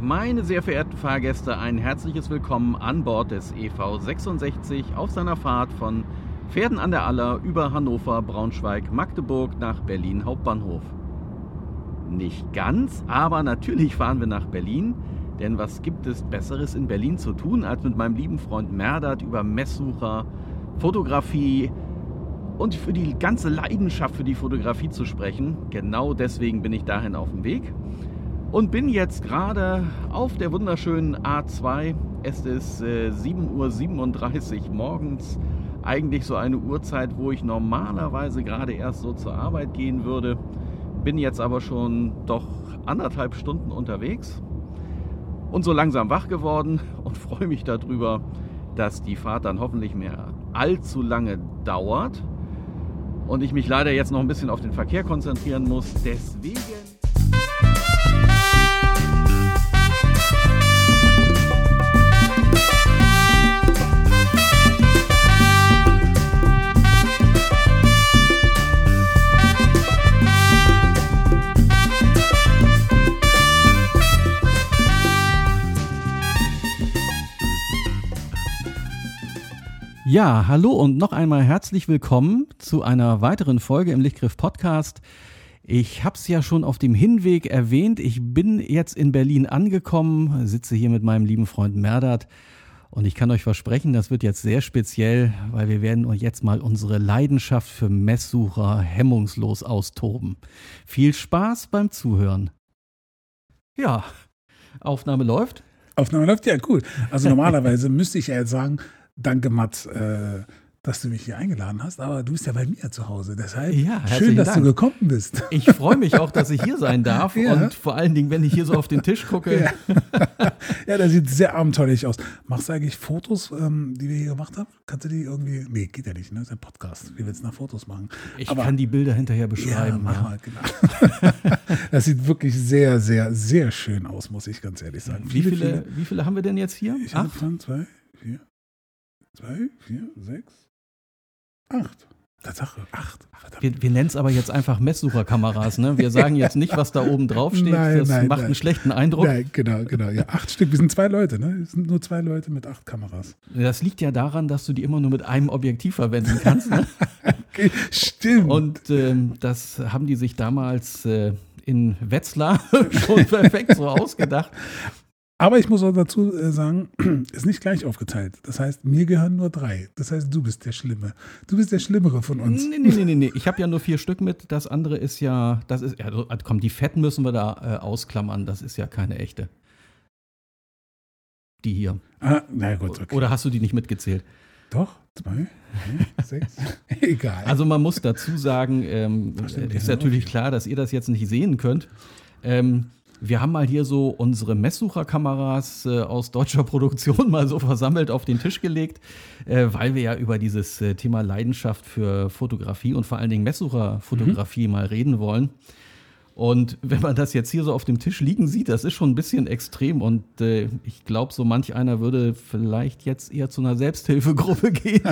Meine sehr verehrten Fahrgäste, ein herzliches Willkommen an Bord des EV 66 auf seiner Fahrt von Pferden an der Aller über Hannover, Braunschweig, Magdeburg nach Berlin Hauptbahnhof. Nicht ganz, aber natürlich fahren wir nach Berlin, denn was gibt es Besseres in Berlin zu tun, als mit meinem lieben Freund Merdert über Messsucher, Fotografie und für die ganze Leidenschaft für die Fotografie zu sprechen. Genau deswegen bin ich dahin auf dem Weg und bin jetzt gerade auf der wunderschönen A2. Es ist äh, 7.37 Uhr morgens. Eigentlich so eine Uhrzeit, wo ich normalerweise gerade erst so zur Arbeit gehen würde. Bin jetzt aber schon doch anderthalb Stunden unterwegs und so langsam wach geworden und freue mich darüber, dass die Fahrt dann hoffentlich mehr allzu lange dauert und ich mich leider jetzt noch ein bisschen auf den Verkehr konzentrieren muss. Deswegen. Ja, hallo und noch einmal herzlich willkommen zu einer weiteren Folge im Lichtgriff Podcast. Ich habe es ja schon auf dem Hinweg erwähnt. Ich bin jetzt in Berlin angekommen, sitze hier mit meinem lieben Freund Merdert und ich kann euch versprechen, das wird jetzt sehr speziell, weil wir werden jetzt mal unsere Leidenschaft für Messsucher hemmungslos austoben. Viel Spaß beim Zuhören. Ja, Aufnahme läuft. Aufnahme läuft, ja, cool. Also normalerweise müsste ich ja jetzt sagen, danke Mats, äh, dass du mich hier eingeladen hast, aber du bist ja bei mir zu Hause. Deshalb ja, schön, dass Dank. du gekommen bist. Ich freue mich auch, dass ich hier sein darf ja. und vor allen Dingen, wenn ich hier so auf den Tisch gucke. Ja, ja der sieht sehr abenteuerlich aus. Machst du eigentlich Fotos, ähm, die wir hier gemacht haben? Kannst du die irgendwie, nee, geht ja nicht, ne? Das ist ein Podcast. Wie willst du nach Fotos machen? Ich aber, kann die Bilder hinterher beschreiben. Ja, mach mal, genau. das sieht wirklich sehr, sehr, sehr schön aus, muss ich ganz ehrlich sagen. Wie viele, viele, wie viele haben wir denn jetzt hier? Ich habe zwei, vier, zwei, vier, sechs, acht. Tatsache, acht. Wir, wir nennen es aber jetzt einfach Messsucherkameras. Ne? Wir sagen jetzt nicht, was da oben drauf steht. Nein, das nein, macht nein. einen schlechten Eindruck. Nein, genau, genau. Ja, acht Stück. Wir sind zwei Leute, ne? Wir sind nur zwei Leute mit acht Kameras. Das liegt ja daran, dass du die immer nur mit einem Objektiv verwenden kannst. Ne? okay, stimmt. Und ähm, das haben die sich damals äh, in Wetzlar schon perfekt so ausgedacht. Aber ich muss auch dazu äh, sagen, ist nicht gleich aufgeteilt. Das heißt, mir gehören nur drei. Das heißt, du bist der Schlimme. Du bist der Schlimmere von uns. Nee, nee, nee, nee. nee. Ich habe ja nur vier Stück mit. Das andere ist ja, das ist, ja, komm, die fetten müssen wir da äh, ausklammern. Das ist ja keine echte. Die hier. Ah, na gut, okay. Oder hast du die nicht mitgezählt? Doch, zwei, sechs, egal. Also man muss dazu sagen, ähm, stimmt, ist natürlich klar, dass ihr das jetzt nicht sehen könnt. Ähm, wir haben mal hier so unsere Messsucherkameras äh, aus deutscher Produktion mal so versammelt auf den Tisch gelegt, äh, weil wir ja über dieses äh, Thema Leidenschaft für Fotografie und vor allen Dingen Messsucherfotografie mhm. mal reden wollen. Und wenn man das jetzt hier so auf dem Tisch liegen sieht, das ist schon ein bisschen extrem. Und äh, ich glaube, so manch einer würde vielleicht jetzt eher zu einer Selbsthilfegruppe gehen,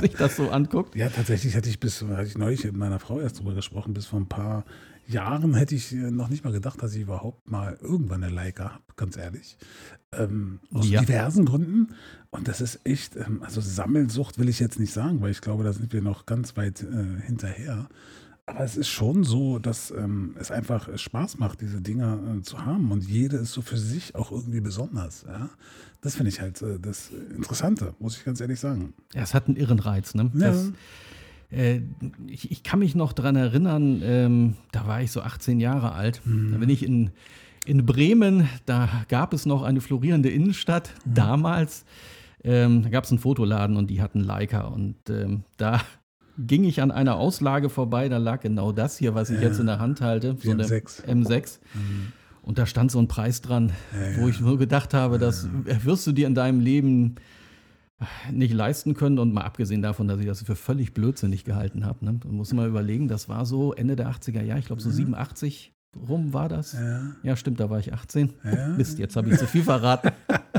sich das so anguckt. Ja, tatsächlich hatte ich bis, hatte ich neulich mit meiner Frau erst drüber gesprochen, bis vor ein paar Jahren hätte ich äh, noch nicht mal gedacht, dass ich überhaupt mal irgendwann eine Leica habe, ganz ehrlich. Ähm, aus ja. diversen Gründen. Und das ist echt, ähm, also Sammelsucht will ich jetzt nicht sagen, weil ich glaube, da sind wir noch ganz weit äh, hinterher. Aber es ist schon so, dass ähm, es einfach Spaß macht, diese Dinger äh, zu haben. Und jede ist so für sich auch irgendwie besonders. Ja? Das finde ich halt äh, das Interessante, muss ich ganz ehrlich sagen. Ja, es hat einen irren Reiz. Ne? Ja. Das, äh, ich, ich, kann mich noch daran erinnern, ähm, da war ich so 18 Jahre alt. Mhm. Da bin ich in, in Bremen, da gab es noch eine florierende Innenstadt mhm. damals. Ähm, da gab es einen Fotoladen und die hatten Leica. Und ähm, da ging ich an einer Auslage vorbei, da lag genau das hier, was ich ja. jetzt in der Hand halte, so eine M6. M6. Mhm. Und da stand so ein Preis dran, ja, wo ich nur gedacht habe, das wirst du dir in deinem Leben nicht leisten können und mal abgesehen davon, dass ich das für völlig blödsinnig gehalten habe. Ne? Da muss man überlegen, das war so Ende der 80er Jahre, ich glaube so mhm. 87 rum war das. Ja. ja. stimmt, da war ich 18. Ja. Mist, jetzt habe ich zu viel verraten.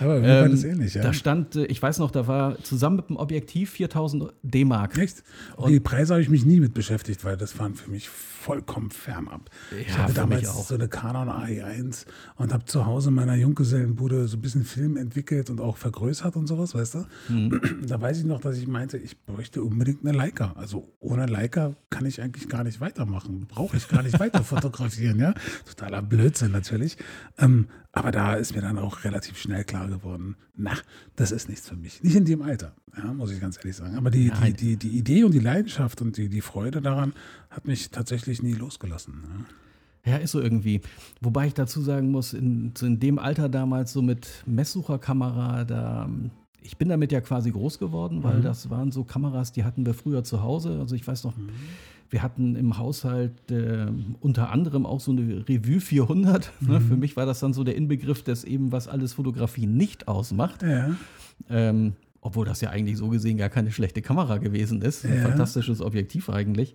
Aber mir war das ähnlich, ja. Da stand, äh, ich weiß noch, da war zusammen mit dem Objektiv 4000 D-Mark. Echt? Und die Preise habe ich mich nie mit beschäftigt, weil das waren für mich vollkommen fernab. Ja, ich hatte damals auch. so eine Canon AI1 und habe zu Hause in meiner Junggesellenbude so ein bisschen Film entwickelt und auch vergrößert und sowas, weißt du? Hm. Da weiß ich noch, dass ich meinte, ich bräuchte unbedingt eine Leica. Also ohne Leica kann ich eigentlich gar nicht weitermachen. Brauche ich gar nicht weiter fotografieren, ja? Totaler Blödsinn natürlich. Ähm, aber da ist mir dann auch relativ schnell klar geworden, na, das ist nichts für mich. Nicht in dem Alter, ja, muss ich ganz ehrlich sagen. Aber die, die, die, die Idee und die Leidenschaft und die, die Freude daran hat mich tatsächlich nie losgelassen. Ja. Ja, ist so irgendwie. Wobei ich dazu sagen muss, in, so in dem Alter damals so mit Messsucherkamera, da, ich bin damit ja quasi groß geworden, weil das waren so Kameras, die hatten wir früher zu Hause. Also ich weiß noch, wir hatten im Haushalt äh, unter anderem auch so eine Revue 400. Ne? Für mich war das dann so der Inbegriff des eben, was alles Fotografie nicht ausmacht. Ja. Ähm, obwohl das ja eigentlich so gesehen gar keine schlechte Kamera gewesen ist. Ein Ja. fantastisches Objektiv eigentlich.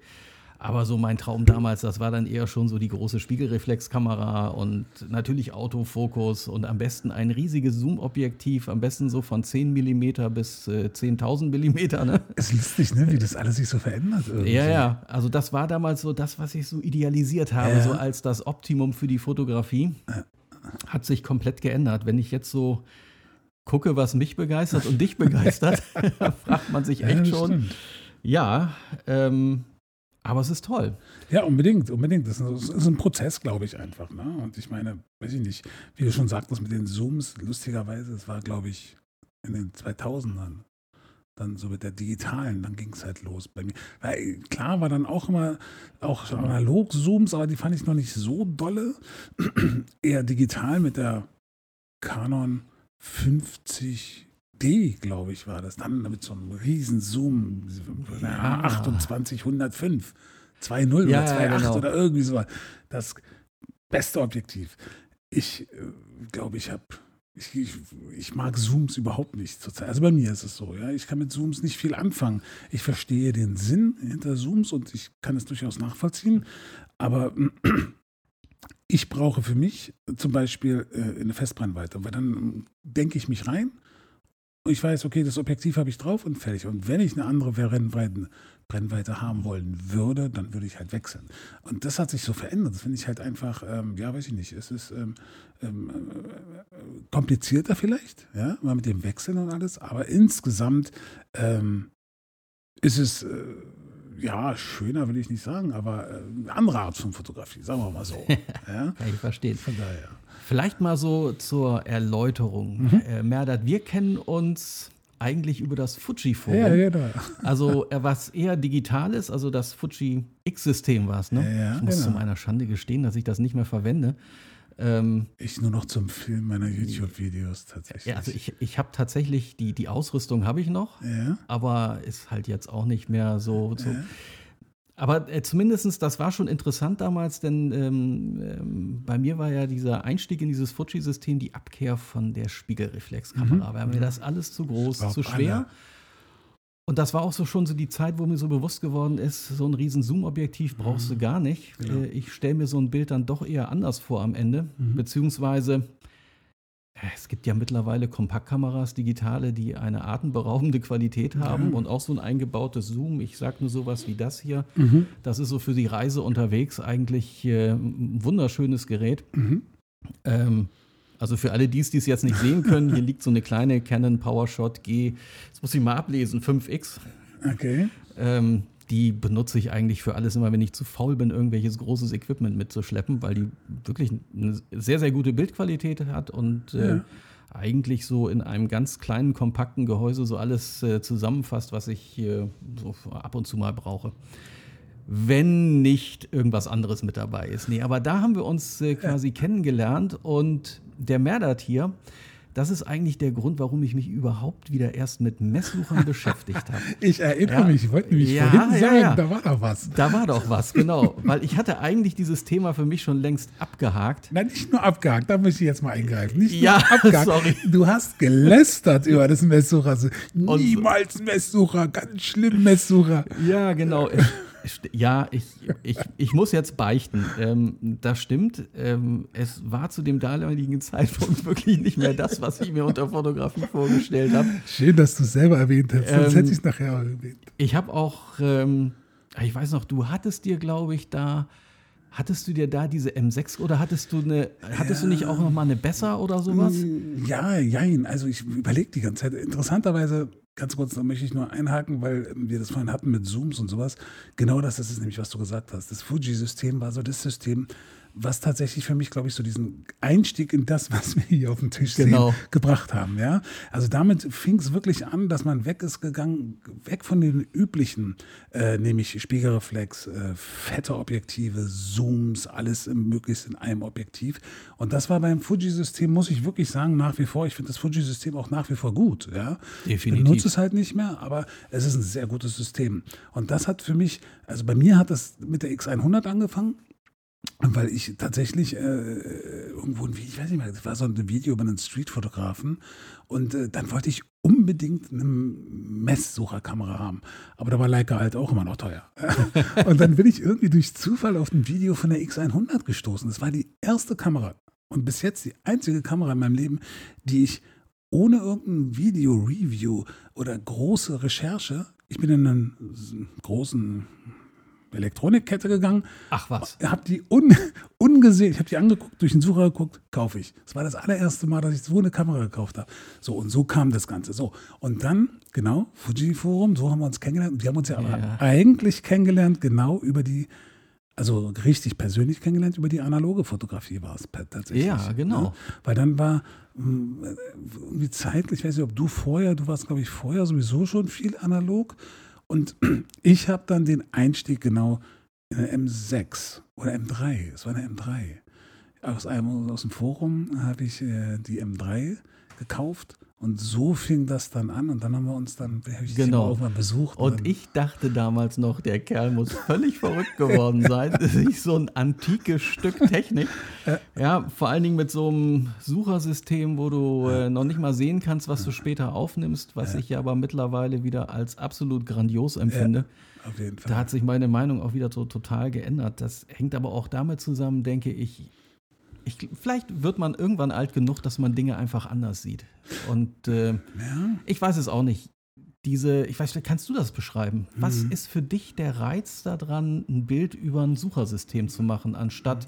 Aber so mein Traum damals, das war dann eher schon so die große Spiegelreflexkamera und natürlich Autofokus und am besten ein riesiges Zoom-Objektiv, am besten so von 10 mm bis äh, 10.000 mm. Ne? Es ist lustig, ne, wie das alles sich so verändert. Irgendwie. Ja, ja, also das war damals so das, was ich so idealisiert habe, Ja. so als das Optimum für die Fotografie. Hat sich komplett geändert. Wenn ich jetzt so gucke, was mich begeistert und dich begeistert, fragt man sich Ja, echt das schon. stimmt. Ja, ähm, aber es ist toll. Ja, unbedingt, unbedingt. Das ist, ein Prozess, glaube ich, einfach. Ne? Und ich meine, weiß ich nicht, wie du schon sagtest mit den Zooms, lustigerweise, es war, glaube ich, in den 2000ern, dann so mit der digitalen, dann ging es halt los bei mir. Weil klar war dann auch immer auch analog Zooms, aber die fand ich noch nicht so dolle. Eher digital mit der Canon 50D, glaube ich, war das. Dann mit so einem riesen Zoom, Ja. 28, 105, 2.0 Ja, oder ja, 2.8 genau. oder irgendwie so. Das beste Objektiv. Ich äh, glaube, ich habe ich, ich, ich mag Zooms überhaupt nicht zurzeit. Also bei mir ist es so, ja. Ich kann mit Zooms nicht viel anfangen. Ich verstehe den Sinn hinter Zooms und ich kann es durchaus nachvollziehen. Aber ich brauche für mich zum Beispiel äh, eine Festbrennweite, weil dann denke ich mich rein und ich weiß, okay, das Objektiv habe ich drauf und fertig. Und wenn ich eine andere Brennweite, Brennweite haben wollen würde, dann würde ich halt wechseln. Und das hat sich so verändert. Das finde ich halt einfach, ähm, ja, weiß ich nicht, es ist ähm, ähm, äh, komplizierter vielleicht, ja, mal mit dem Wechseln und alles, aber insgesamt ähm, ist es, äh, ja, schöner will ich nicht sagen, aber äh, eine andere Art von Fotografie, sagen wir mal so. ja? Kann ich verstehen. Von daher. Vielleicht mal so zur Erläuterung. Mhm. Äh, Merdat, wir kennen uns eigentlich über das Fuji-Forum. Ja, ja, da. Also äh, was eher digital ist, also das Fuji X-System war es, ne? Ja, ich muss genau. zu meiner Schande gestehen, dass ich das nicht mehr verwende. Ähm, Ich nur noch zum Film meiner YouTube-Videos tatsächlich. ja, also ich, ich habe tatsächlich, die, die Ausrüstung habe ich noch, ja. aber ist halt jetzt auch nicht mehr so. so. Aber äh, zumindest, das war schon interessant damals, denn ähm, ähm, bei mir war ja dieser Einstieg in dieses Fuji-System die Abkehr von der Spiegelreflexkamera. Weil mir das alles zu groß, War zu schwer. alle. Und das war auch so schon so die Zeit, wo mir so bewusst geworden ist, so ein riesen Zoom-Objektiv brauchst du gar nicht. Genau. Äh, Ich stelle mir so ein Bild dann doch eher anders vor am Ende. Beziehungsweise, äh, es gibt ja mittlerweile Kompaktkameras, digitale, die eine atemberaubende Qualität haben Ja. und auch so ein eingebautes Zoom. Ich sage nur sowas wie das hier. Mhm. Das ist so für die Reise unterwegs eigentlich äh, ein wunderschönes Gerät. Mhm. Ähm, also für alle, die es dies jetzt nicht sehen können, hier liegt so eine kleine Canon PowerShot G, das muss ich mal ablesen, 5X. Okay. Ähm, die benutze ich eigentlich für alles immer, wenn ich zu faul bin, irgendwelches großes Equipment mitzuschleppen, weil die wirklich eine sehr, sehr gute Bildqualität hat und äh, Ja. eigentlich so in einem ganz kleinen, kompakten Gehäuse so alles äh, zusammenfasst, was ich äh, so ab und zu mal brauche. Wenn nicht irgendwas anderes mit dabei ist. Nee, aber da haben wir uns äh, quasi kennengelernt und der Merdat hier, das ist eigentlich der Grund, warum ich mich überhaupt wieder erst mit Messsuchern beschäftigt habe. Ich erinnere Ja. mich, ich wollte nämlich Ja, vorhin ja, sagen, ja. da war doch was. Da war doch was, genau. Weil ich hatte eigentlich dieses Thema für mich schon längst abgehakt. Nein, nicht nur abgehakt, da muss ich jetzt mal eingreifen. Nicht Ja, nur abgehakt. sorry. Du hast gelästert über das Messsucher. Also, niemals Messsucher, ganz schlimm Messsucher. Ja, genau. Ja, ich, ich, ich muss jetzt beichten. Ähm, das stimmt. Ähm, es war zu dem damaligen Zeitpunkt wirklich nicht mehr das, was ich mir unter Fotografie vorgestellt habe. Schön, dass du es selber erwähnt hast, sonst ähm, hätte ich es nachher erwähnt. Ich habe auch, ähm, ich weiß noch, du hattest dir, glaube ich, da Hattest du dir da diese M6 oder hattest du eine, hattest ja. du nicht auch noch mal eine besser oder sowas? Ja, jein. Also ich überlege die ganze Zeit. Interessanterweise, ganz kurz, da möchte ich nur einhaken, weil wir das vorhin hatten mit Zooms und sowas. Genau das, ist nämlich, was du gesagt hast. Das Fuji-System war so das System, was tatsächlich für mich, glaube ich, so diesen Einstieg in das, was wir hier auf dem Tisch genau. sehen, gebracht haben. Ja? Also damit fing es wirklich an, dass man weg ist gegangen, weg von den üblichen, äh, nämlich Spiegelreflex, äh, fette Objektive, Zooms, alles möglichst in einem Objektiv. Und das war beim Fuji-System, muss ich wirklich sagen, nach wie vor. Ich finde das Fuji-System auch nach wie vor gut. Ja? Definitiv. Ich nutze es halt nicht mehr, aber es ist ein sehr gutes System. Und das hat für mich, also bei mir hat das mit der X100 angefangen weil ich tatsächlich äh, irgendwo ein Video, ich weiß nicht mehr, das war so ein Video über einen Streetfotografen und äh, dann wollte ich unbedingt eine Messsucherkamera haben. Aber da war Leica halt auch immer noch teuer. und dann bin ich irgendwie durch Zufall auf ein Video von der X100 gestoßen. Das war die erste Kamera und bis jetzt die einzige Kamera in meinem Leben, die ich ohne irgendein Video-Review oder große Recherche, ich bin in einen großen Elektronikkette gegangen. Ach was. Hab die un, ungesehen, ich habe die angeguckt, durch den Sucher geguckt, kaufe ich. Das war das allererste Mal, dass ich so eine Kamera gekauft habe. So, und so kam das Ganze. So, und dann, genau, Fuji Forum, so haben wir uns kennengelernt. Wir haben uns ja, ja. eigentlich kennengelernt, genau über die, also richtig persönlich kennengelernt, über die analoge Fotografie war es tatsächlich. Ja, genau. Ja, weil dann war hm, irgendwie zeitlich, ich weiß nicht, ob du vorher, du warst, glaube ich, vorher sowieso schon viel analog. Und ich habe dann den Einstieg genau in der M6 oder M3. Es war eine M3. Aus, einem, aus dem Forum habe ich äh, die M3 gekauft und so fing das dann an und dann haben wir uns dann ich genau. irgendwann besucht. Und, und ich dachte damals noch, der Kerl muss völlig verrückt geworden sein. Das ist so ein antikes Stück Technik. Ja, vor allen Dingen mit so einem Suchersystem, wo du äh, noch nicht mal sehen kannst, was du später aufnimmst, was ich ja aber mittlerweile wieder als absolut grandios empfinde. Auf jeden Fall. Da hat sich meine Meinung auch wieder so total geändert. Das hängt aber auch damit zusammen, denke ich, ich, vielleicht wird man irgendwann alt genug, dass man Dinge einfach anders sieht. Und äh, ja. ich weiß es auch nicht. Diese, ich weiß, kannst du das beschreiben? Mhm. Was ist für dich der Reiz daran, ein Bild über ein Suchersystem zu machen, anstatt,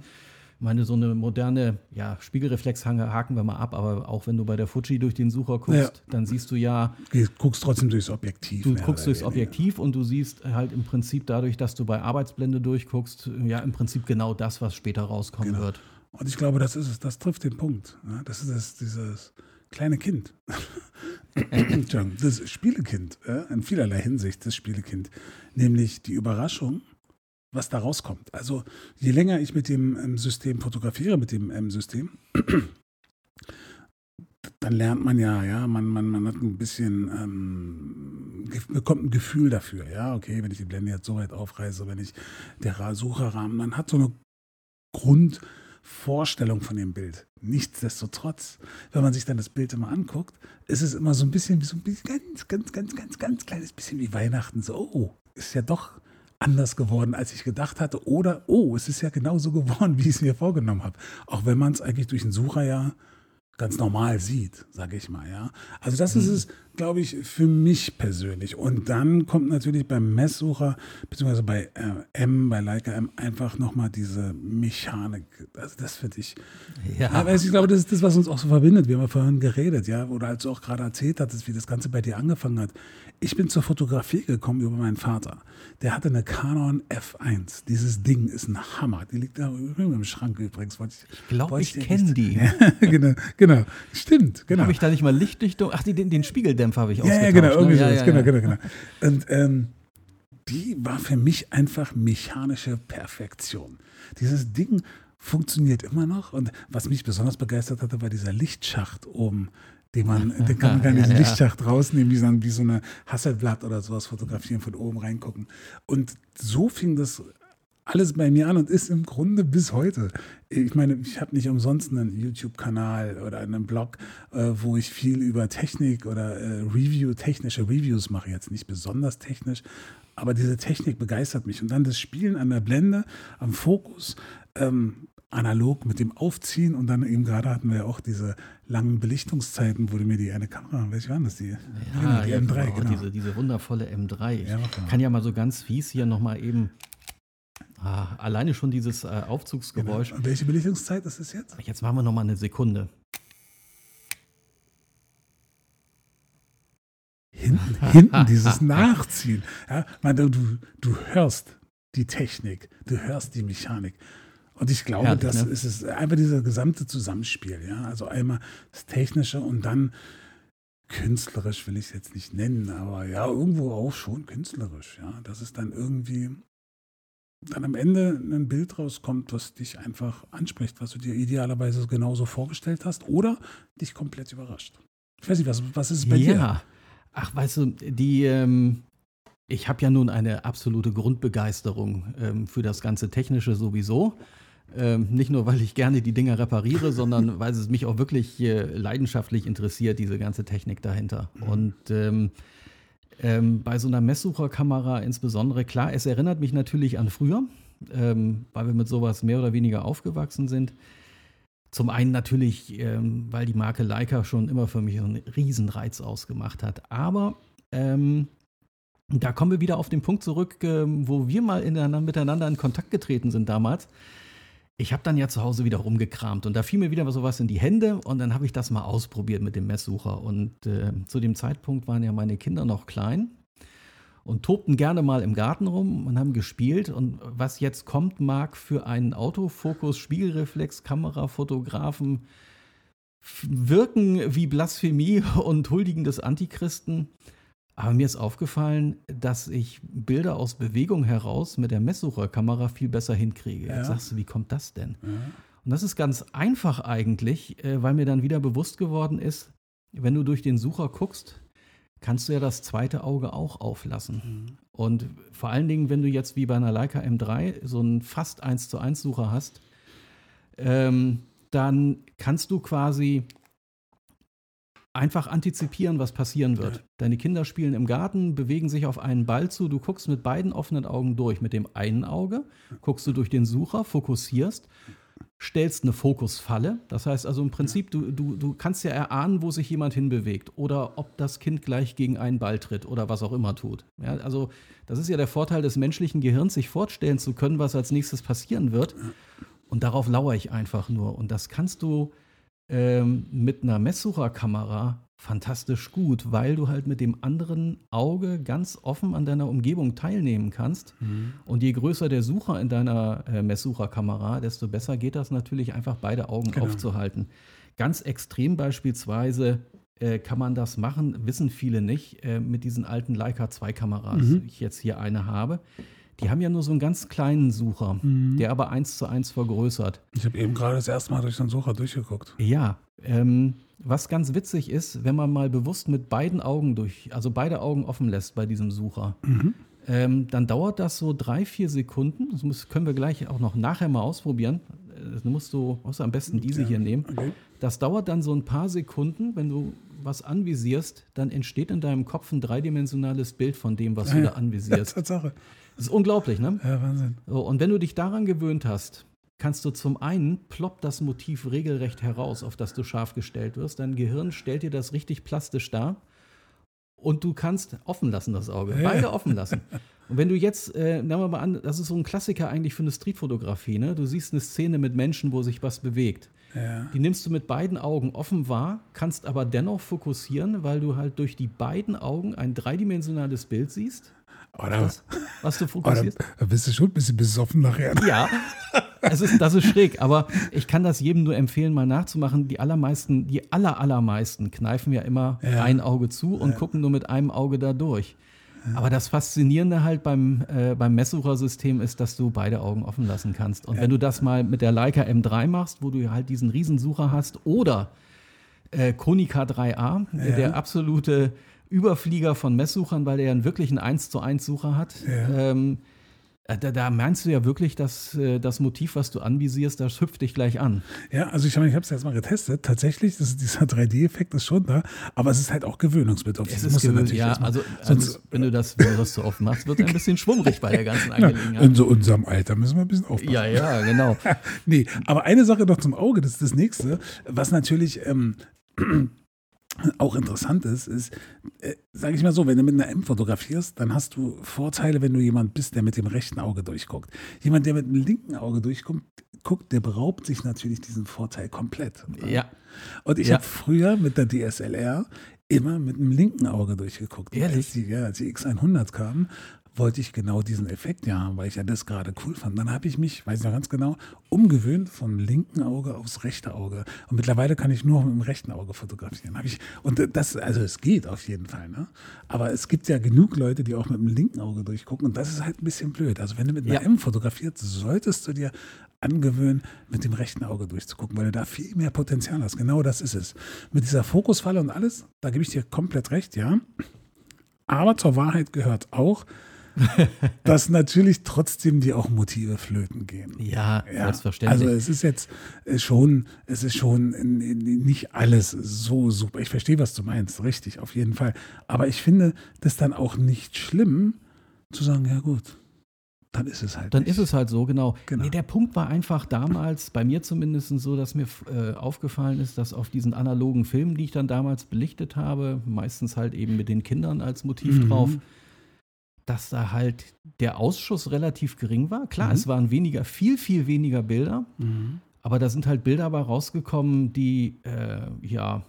ich meine, so eine moderne, ja, Spiegelreflex haken wir mal ab, aber auch wenn du bei der Fuji durch den Sucher guckst, ja. dann siehst du ja. Du guckst trotzdem durchs Objektiv. Du guckst durchs Objektiv und du siehst halt im Prinzip dadurch, dass du bei Arbeitsblende durchguckst, ja, im Prinzip genau das, was später rauskommen genau. wird. Und ich glaube, das ist es, das trifft den Punkt. Das ist das, dieses kleine Kind. das Spielekind, in vielerlei Hinsicht das Spielekind. Nämlich die Überraschung, was da rauskommt. Also je länger ich mit dem ähm, System fotografiere, mit dem M-System, dann lernt man ja, ja, man, man, man hat ein bisschen, ähm, bekommt ein Gefühl dafür, ja, okay, wenn ich die Blende jetzt so weit aufreiße, wenn ich der Sucherrahmen, man hat so eine Grund, Vorstellung von dem Bild. Nichtsdestotrotz, wenn man sich dann das Bild immer anguckt, ist es immer so ein bisschen wie so ein bisschen ganz, ganz, ganz, ganz, ganz kleines bisschen wie Weihnachten. So, oh, ist ja doch anders geworden, als ich gedacht hatte. Oder, oh, es ist ja genauso geworden, wie ich es mir vorgenommen habe. Auch wenn man es eigentlich durch den Sucher ja ganz normal sieht, sage ich mal, ja. Also das ist mhm. es, glaube ich, für mich persönlich. Und dann kommt natürlich beim Messsucher, beziehungsweise bei äh, M, bei Leica M, einfach nochmal diese Mechanik. Also das finde ich. Ja. Aber ich glaube, das ist das, was uns auch so verbindet. Wir haben ja vorhin geredet, ja, oder als du auch gerade erzählt hattest, wie das Ganze bei dir angefangen hat. Ich bin zur Fotografie gekommen über meinen Vater. Der hatte eine Canon F1. Dieses Ding ist ein Hammer. Die liegt da im Schrank übrigens. Ich, ich glaube, ich, ich kenne die. genau, genau. Stimmt, genau. Habe ich da nicht mal Lichtdichtung? Ach, den, den Spiegel Dämpfer habe ich ja, ausgetauscht. Ja, genau, irgendwie ne? ja, genau, genau, genau. Und ähm, die war für mich einfach mechanische Perfektion. Dieses Ding funktioniert immer noch. Und was mich besonders begeistert hatte, war dieser Lichtschacht oben, den man, den kann man gar nicht ja, Lichtschacht rausnehmen, wie so, wie so eine Hasselblatt oder sowas fotografieren, von oben reingucken. Und so fing das alles bei mir an und ist im Grunde bis heute. Ich meine, ich habe nicht umsonst einen YouTube-Kanal oder einen Blog, äh, wo ich viel über Technik oder äh, Review, technische Reviews mache. Jetzt nicht besonders technisch, aber diese Technik begeistert mich. Und dann das Spielen an der Blende, am Fokus, ähm, analog mit dem Aufziehen und dann eben gerade hatten wir ja auch diese langen Belichtungszeiten, wo du mir die eine Kamera, welche waren das? Die, ja, genau, die ja, M3, genau. Diese, diese wundervolle M3. Ich ja, kann ja mal so ganz fies hier nochmal eben Ah, alleine schon dieses äh, Aufzugsgeräusch. Genau. Welche Belichtungszeit ist es jetzt? Jetzt machen wir noch mal eine Sekunde. Hinten, hinten dieses Nachziehen. Ja, man, du, du hörst die Technik, du hörst die Mechanik. Und ich glaube, Herrlich, das ne? ist es einfach dieser gesamte Zusammenspiel. Ja? Also einmal das Technische und dann künstlerisch will ich es jetzt nicht nennen, aber ja, irgendwo auch schon künstlerisch. Ja? Das ist dann irgendwie dann am Ende ein Bild rauskommt, was dich einfach anspricht, was du dir idealerweise genauso vorgestellt hast oder dich komplett überrascht. Ich weiß nicht, was, was ist es bei ja. dir? Ja, ach, weißt du, die, ähm, ich habe ja nun eine absolute Grundbegeisterung ähm, für das ganze Technische sowieso. Ähm, nicht nur, weil ich gerne die Dinger repariere, sondern weil es mich auch wirklich äh, leidenschaftlich interessiert, diese ganze Technik dahinter. Mhm. Und ähm, bei so einer Messsucherkamera insbesondere, klar, es erinnert mich natürlich an früher, ähm, weil wir mit sowas mehr oder weniger aufgewachsen sind. Zum einen natürlich, ähm, weil die Marke Leica schon immer für mich einen Riesenreiz ausgemacht hat. Aber ähm, da kommen wir wieder auf den Punkt zurück, wo wir mal in, miteinander in Kontakt getreten sind damals ich habe dann ja zu Hause wieder rumgekramt und da fiel mir wieder sowas in die Hände und dann habe ich das mal ausprobiert mit dem Messsucher. Und äh, zu dem Zeitpunkt waren ja meine Kinder noch klein und tobten gerne mal im Garten rum und haben gespielt. Und was jetzt kommt, mag für einen Autofokus, Spiegelreflex, Kamerafotografen wirken wie Blasphemie und Huldigen des Antichristen. Aber mir ist aufgefallen, dass ich Bilder aus Bewegung heraus mit der Messsucherkamera viel besser hinkriege. Ja. Jetzt sagst du, wie kommt das denn? Ja. Und das ist ganz einfach eigentlich, äh, weil mir dann wieder bewusst geworden ist, wenn du durch den Sucher guckst, kannst du ja das zweite Auge auch auflassen. Mhm. Und vor allen Dingen, wenn du jetzt wie bei einer Leica M3 so einen fast 1 zu 1 Sucher hast, ähm, dann kannst du quasi einfach antizipieren, was passieren wird. Ja. Deine Kinder spielen im Garten, bewegen sich auf einen Ball zu, du guckst mit beiden offenen Augen durch. Mit dem einen Auge guckst du durch den Sucher, fokussierst, stellst eine Fokusfalle. Das heißt also im Prinzip, du, du, du kannst ja erahnen, wo sich jemand hinbewegt oder ob das Kind gleich gegen einen Ball tritt oder was auch immer tut. Ja, also das ist ja der Vorteil des menschlichen Gehirns, sich vorstellen zu können, was als nächstes passieren wird. Und darauf lauere ich einfach nur. Und das kannst du ähm, mit einer Messsucherkamera fantastisch gut, weil du halt mit dem anderen Auge ganz offen an deiner Umgebung teilnehmen kannst. Mhm. Und je größer der Sucher in deiner äh, Messsucherkamera, desto besser geht das natürlich einfach beide Augen genau. aufzuhalten. Ganz extrem beispielsweise äh, kann man das machen, wissen viele nicht, äh, mit diesen alten Leica 2 Kameras, mhm. ich jetzt hier eine habe. Die haben ja nur so einen ganz kleinen Sucher, mhm. der aber eins zu eins vergrößert. Ich habe eben gerade das erste Mal durch den Sucher durchgeguckt. Ja, ähm, was ganz witzig ist, wenn man mal bewusst mit beiden Augen durch, also beide Augen offen lässt bei diesem Sucher, mhm. ähm, dann dauert das so drei, vier Sekunden. Das muss, können wir gleich auch noch nachher mal ausprobieren. Das musst du, musst du am besten diese ja. hier nehmen. Okay. Das dauert dann so ein paar Sekunden, wenn du was anvisierst, dann entsteht in deinem Kopf ein dreidimensionales Bild von dem, was ja, du da anvisierst. Ja, Tatsache. Das ist unglaublich, ne? Ja, Wahnsinn. So, und wenn du dich daran gewöhnt hast, kannst du zum einen ploppt das Motiv regelrecht heraus, auf das du scharf gestellt wirst. Dein Gehirn stellt dir das richtig plastisch dar. Und du kannst offen lassen, das Auge. Beide offen lassen. Und wenn du jetzt, äh, nehmen wir mal an, das ist so ein Klassiker eigentlich für eine Streetfotografie, ne? Du siehst eine Szene mit Menschen, wo sich was bewegt. Ja. Die nimmst du mit beiden Augen offen wahr, kannst aber dennoch fokussieren, weil du halt durch die beiden Augen ein dreidimensionales Bild siehst. Oder, das, was du fokussierst. Da bist du schon ein bisschen besoffen nachher. Ja, es ist, das ist schräg, aber ich kann das jedem nur empfehlen, mal nachzumachen. Die allermeisten, die aller, allermeisten kneifen ja immer ja. ein Auge zu und ja. gucken nur mit einem Auge da durch. Ja. Aber das Faszinierende halt beim, äh, beim Messsuchersystem ist, dass du beide Augen offen lassen kannst. Und wenn du das mal mit der Leica M3 machst, wo du halt diesen Riesensucher hast, oder äh, Konica 3A, der absolute Überflieger von Messsuchern, weil er einen wirklichen 1 zu 1 Sucher hat. Ja. Ähm, Äh, da, da, meinst du ja wirklich, dass äh, das Motiv, was du anvisierst, das hüpft dich gleich an. Ja, also ich, ich habe es jetzt mal getestet. Tatsächlich, das, dieser 3D-Effekt ist schon da, aber es ist halt auch gewöhnungsbedürftig. Es ist gewöhn ja, also, also wenn, du das, wenn du das so oft machst, wird es ein bisschen schwummrig bei der ganzen Angelegenheit. Ja, in so unserem Alter müssen wir ein bisschen aufpassen. Ja, ja, genau. nee, aber eine Sache noch zum Auge, das ist das nächste, was natürlich ähm, auch interessant ist, ist, äh, sage ich mal so, wenn du mit einer M fotografierst, dann hast du Vorteile, wenn du jemand bist, der mit dem rechten Auge durchguckt. Jemand, der mit dem linken Auge durchguckt, guckt, der beraubt sich natürlich diesen Vorteil komplett. Ja. Und ich ja. habe früher mit der DSLR immer mit dem linken Auge durchgeguckt. Ehrlich? Als die, ja, als die X100 kamen, wollte ich genau diesen Effekt ja haben, weil ich ja das gerade cool fand. Dann habe ich mich, weiß ich noch ganz genau, umgewöhnt vom linken Auge aufs rechte Auge. Und mittlerweile kann ich nur mit dem rechten Auge fotografieren. Hab ich, und das, also es geht auf jeden Fall. Ne? Aber es gibt ja genug Leute, die auch mit dem linken Auge durchgucken. Und das ist halt ein bisschen blöd. Also wenn du mit einer ja. M fotografierst, solltest du dir angewöhnen, mit dem rechten Auge durchzugucken, weil du da viel mehr Potenzial hast. Genau das ist es. Mit dieser Fokusfalle und alles, da gebe ich dir komplett recht, ja. Aber zur Wahrheit gehört auch, dass natürlich trotzdem die auch Motive flöten gehen. Ja, ja, selbstverständlich. Also es ist jetzt schon, es ist schon nicht alles so super. Ich verstehe, was du meinst, richtig, auf jeden Fall. Aber ich finde das dann auch nicht schlimm, zu sagen, ja gut, dann ist es halt. Dann nicht. ist es halt so, genau. genau. Nee, der Punkt war einfach damals, bei mir zumindest so, dass mir äh, aufgefallen ist, dass auf diesen analogen Filmen, die ich dann damals belichtet habe, meistens halt eben mit den Kindern als Motiv mhm. drauf, dass da halt der Ausschuss relativ gering war. Klar, mhm. es waren weniger, viel, viel weniger Bilder, mhm. aber da sind halt Bilder bei rausgekommen, die äh, ja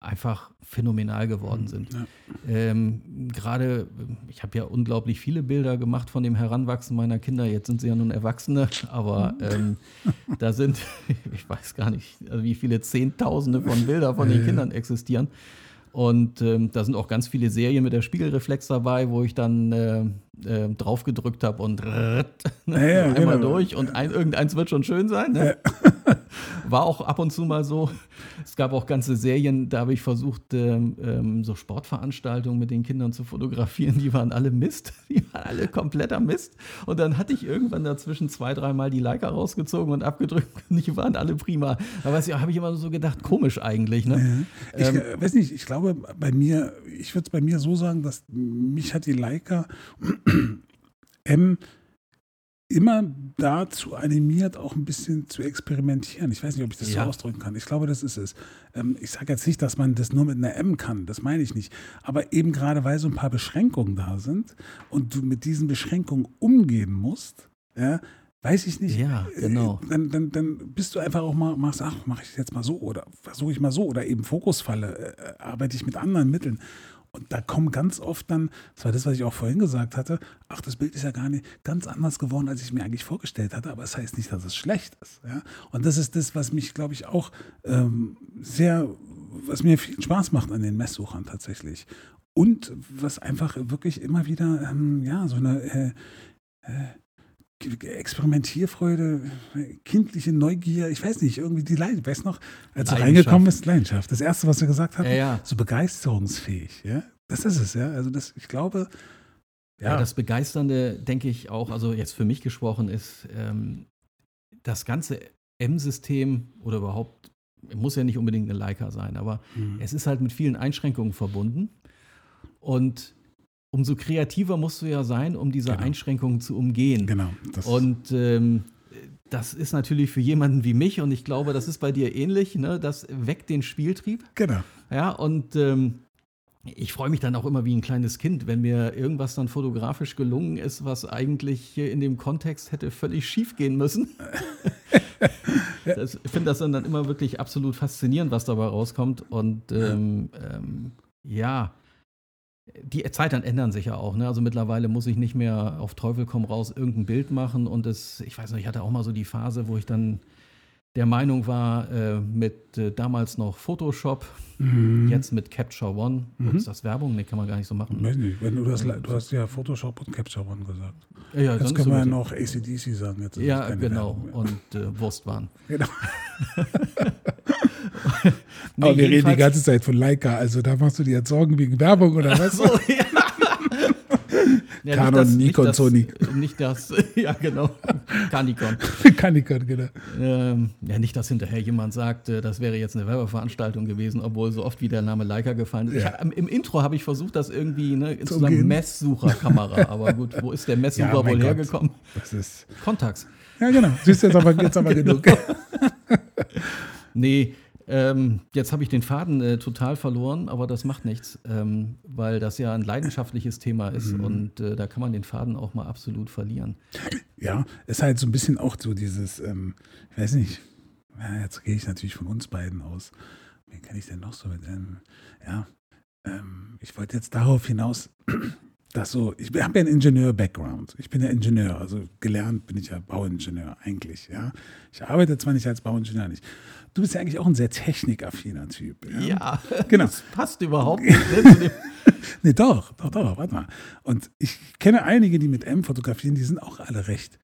einfach phänomenal geworden mhm. sind. Ja. Ähm, Gerade, ich habe ja unglaublich viele Bilder gemacht von dem Heranwachsen meiner Kinder. Jetzt sind sie ja nun Erwachsene, aber mhm. ähm, da sind, ich weiß gar nicht, wie viele Zehntausende von Bildern von den Kindern existieren. Und ähm, da sind auch ganz viele Serien mit der Spiegelreflex dabei, wo ich dann äh, äh, drauf gedrückt habe und ja, einmal genau. durch und ein, irgendeins wird schon schön sein. Ne? Ja. War auch ab und zu mal so. Es gab auch ganze Serien, da habe ich versucht, ähm, ähm, so Sportveranstaltungen mit den Kindern zu fotografieren. Die waren alle Mist. Die waren alle kompletter Mist. Und dann hatte ich irgendwann dazwischen zwei, dreimal die Leica rausgezogen und abgedrückt. Und die waren alle prima. Da habe ich immer so gedacht, komisch eigentlich. Ne? Ich ähm, weiß nicht, ich glaube, bei mir, ich würde es bei mir so sagen, dass mich hat die Leica M immer dazu animiert, auch ein bisschen zu experimentieren. Ich weiß nicht, ob ich das ja. so ausdrücken kann. Ich glaube, das ist es. Ähm, ich sage jetzt nicht, dass man das nur mit einer M kann, das meine ich nicht. Aber eben gerade, weil so ein paar Beschränkungen da sind und du mit diesen Beschränkungen umgehen musst, ja, weiß ich nicht. Ja, genau. Äh, dann, dann, dann bist du einfach auch mal, machst, ach, mache ich jetzt mal so oder versuche ich mal so oder eben Fokusfalle, äh, arbeite ich mit anderen Mitteln. Und da kommen ganz oft dann, das war das, was ich auch vorhin gesagt hatte, ach, das Bild ist ja gar nicht ganz anders geworden, als ich mir eigentlich vorgestellt hatte, aber es das heißt nicht, dass es schlecht ist. Ja? Und das ist das, was mich, glaube ich, auch ähm, sehr, was mir viel Spaß macht an den Messsuchern tatsächlich. Und was einfach wirklich immer wieder, ähm, ja, so eine äh, äh, Experimentierfreude, kindliche Neugier, ich weiß nicht, irgendwie die Leidenschaft, weißt noch, als du reingekommen bist, Leidenschaft. Das erste, was du gesagt hast, ja, ja. so begeisterungsfähig, ja. Das ist es, ja. Also das, ich glaube, ja. ja das Begeisternde, denke ich auch, also jetzt für mich gesprochen, ist ähm, das ganze M-System oder überhaupt, muss ja nicht unbedingt eine Leica sein, aber mhm. es ist halt mit vielen Einschränkungen verbunden. Und umso kreativer musst du ja sein, um diese genau. Einschränkungen zu umgehen. Genau. und ähm, das ist natürlich für jemanden wie mich, und ich glaube, das ist bei dir ähnlich, ne? das weckt den Spieltrieb. Genau. Ja, und ähm, ich freue mich dann auch immer wie ein kleines Kind, wenn mir irgendwas dann fotografisch gelungen ist, was eigentlich in dem Kontext hätte völlig schief gehen müssen. ich finde das dann, dann immer wirklich absolut faszinierend, was dabei rauskommt. Und ähm, ähm, ja, die Zeiten ändern sich ja auch. Ne? Also mittlerweile muss ich nicht mehr auf Teufel komm raus irgendein Bild machen und das, ich weiß nicht, ich hatte auch mal so die Phase, wo ich dann der Meinung war, äh, mit äh, damals noch Photoshop, mhm. jetzt mit Capture One. Mhm. Ist das Werbung? Nee, kann man gar nicht so machen. Weiß nicht. Wenn du, hast, du hast ja Photoshop und Capture One gesagt. Ja, ja, jetzt können wir ja noch ACDC sagen. Jetzt ja, genau. Und äh, Wurstwaren. Genau. nee, Aber wir reden die ganze Zeit von Leica, also da machst du dir jetzt Sorgen wegen Werbung oder was? So, ja. Ja, Canon, das, Nikon, nicht Sony. Das, nicht das, ja genau, Canikon. Canikon, genau. Ähm, ja, nicht, dass hinterher jemand sagt, äh, das wäre jetzt eine Werbeveranstaltung gewesen, obwohl so oft wie der Name Leica gefallen ist. Ja. Hab, Im Intro habe ich versucht, das irgendwie ne, zu sagen Messsucherkamera, aber gut, wo ist der Messsucher ja, wohl Gott. hergekommen? Das ist Kontax. Ja, genau. Siehst du jetzt aber, jetzt aber genau. genug. nee, ähm, jetzt habe ich den Faden äh, total verloren, aber das macht nichts, ähm, weil das ja ein leidenschaftliches Thema ist mhm. und äh, da kann man den Faden auch mal absolut verlieren. Ja, ist halt so ein bisschen auch so dieses, ähm, ich weiß nicht, ja, jetzt gehe ich natürlich von uns beiden aus. Wen kann ich denn noch so mit, ähm, ja, ähm, ich wollte jetzt darauf hinaus, dass so, ich habe ja einen Ingenieur-Background. Ich bin ja Ingenieur, also gelernt bin ich ja Bauingenieur eigentlich, ja. Ich arbeite zwar nicht als Bauingenieur nicht. Du bist ja eigentlich auch ein sehr technikaffiner Typ. Ja, ja genau. Das passt überhaupt nicht. Ne, nee, doch, doch, doch, warte mal. Und ich kenne einige, die mit M fotografieren, die sind auch alle recht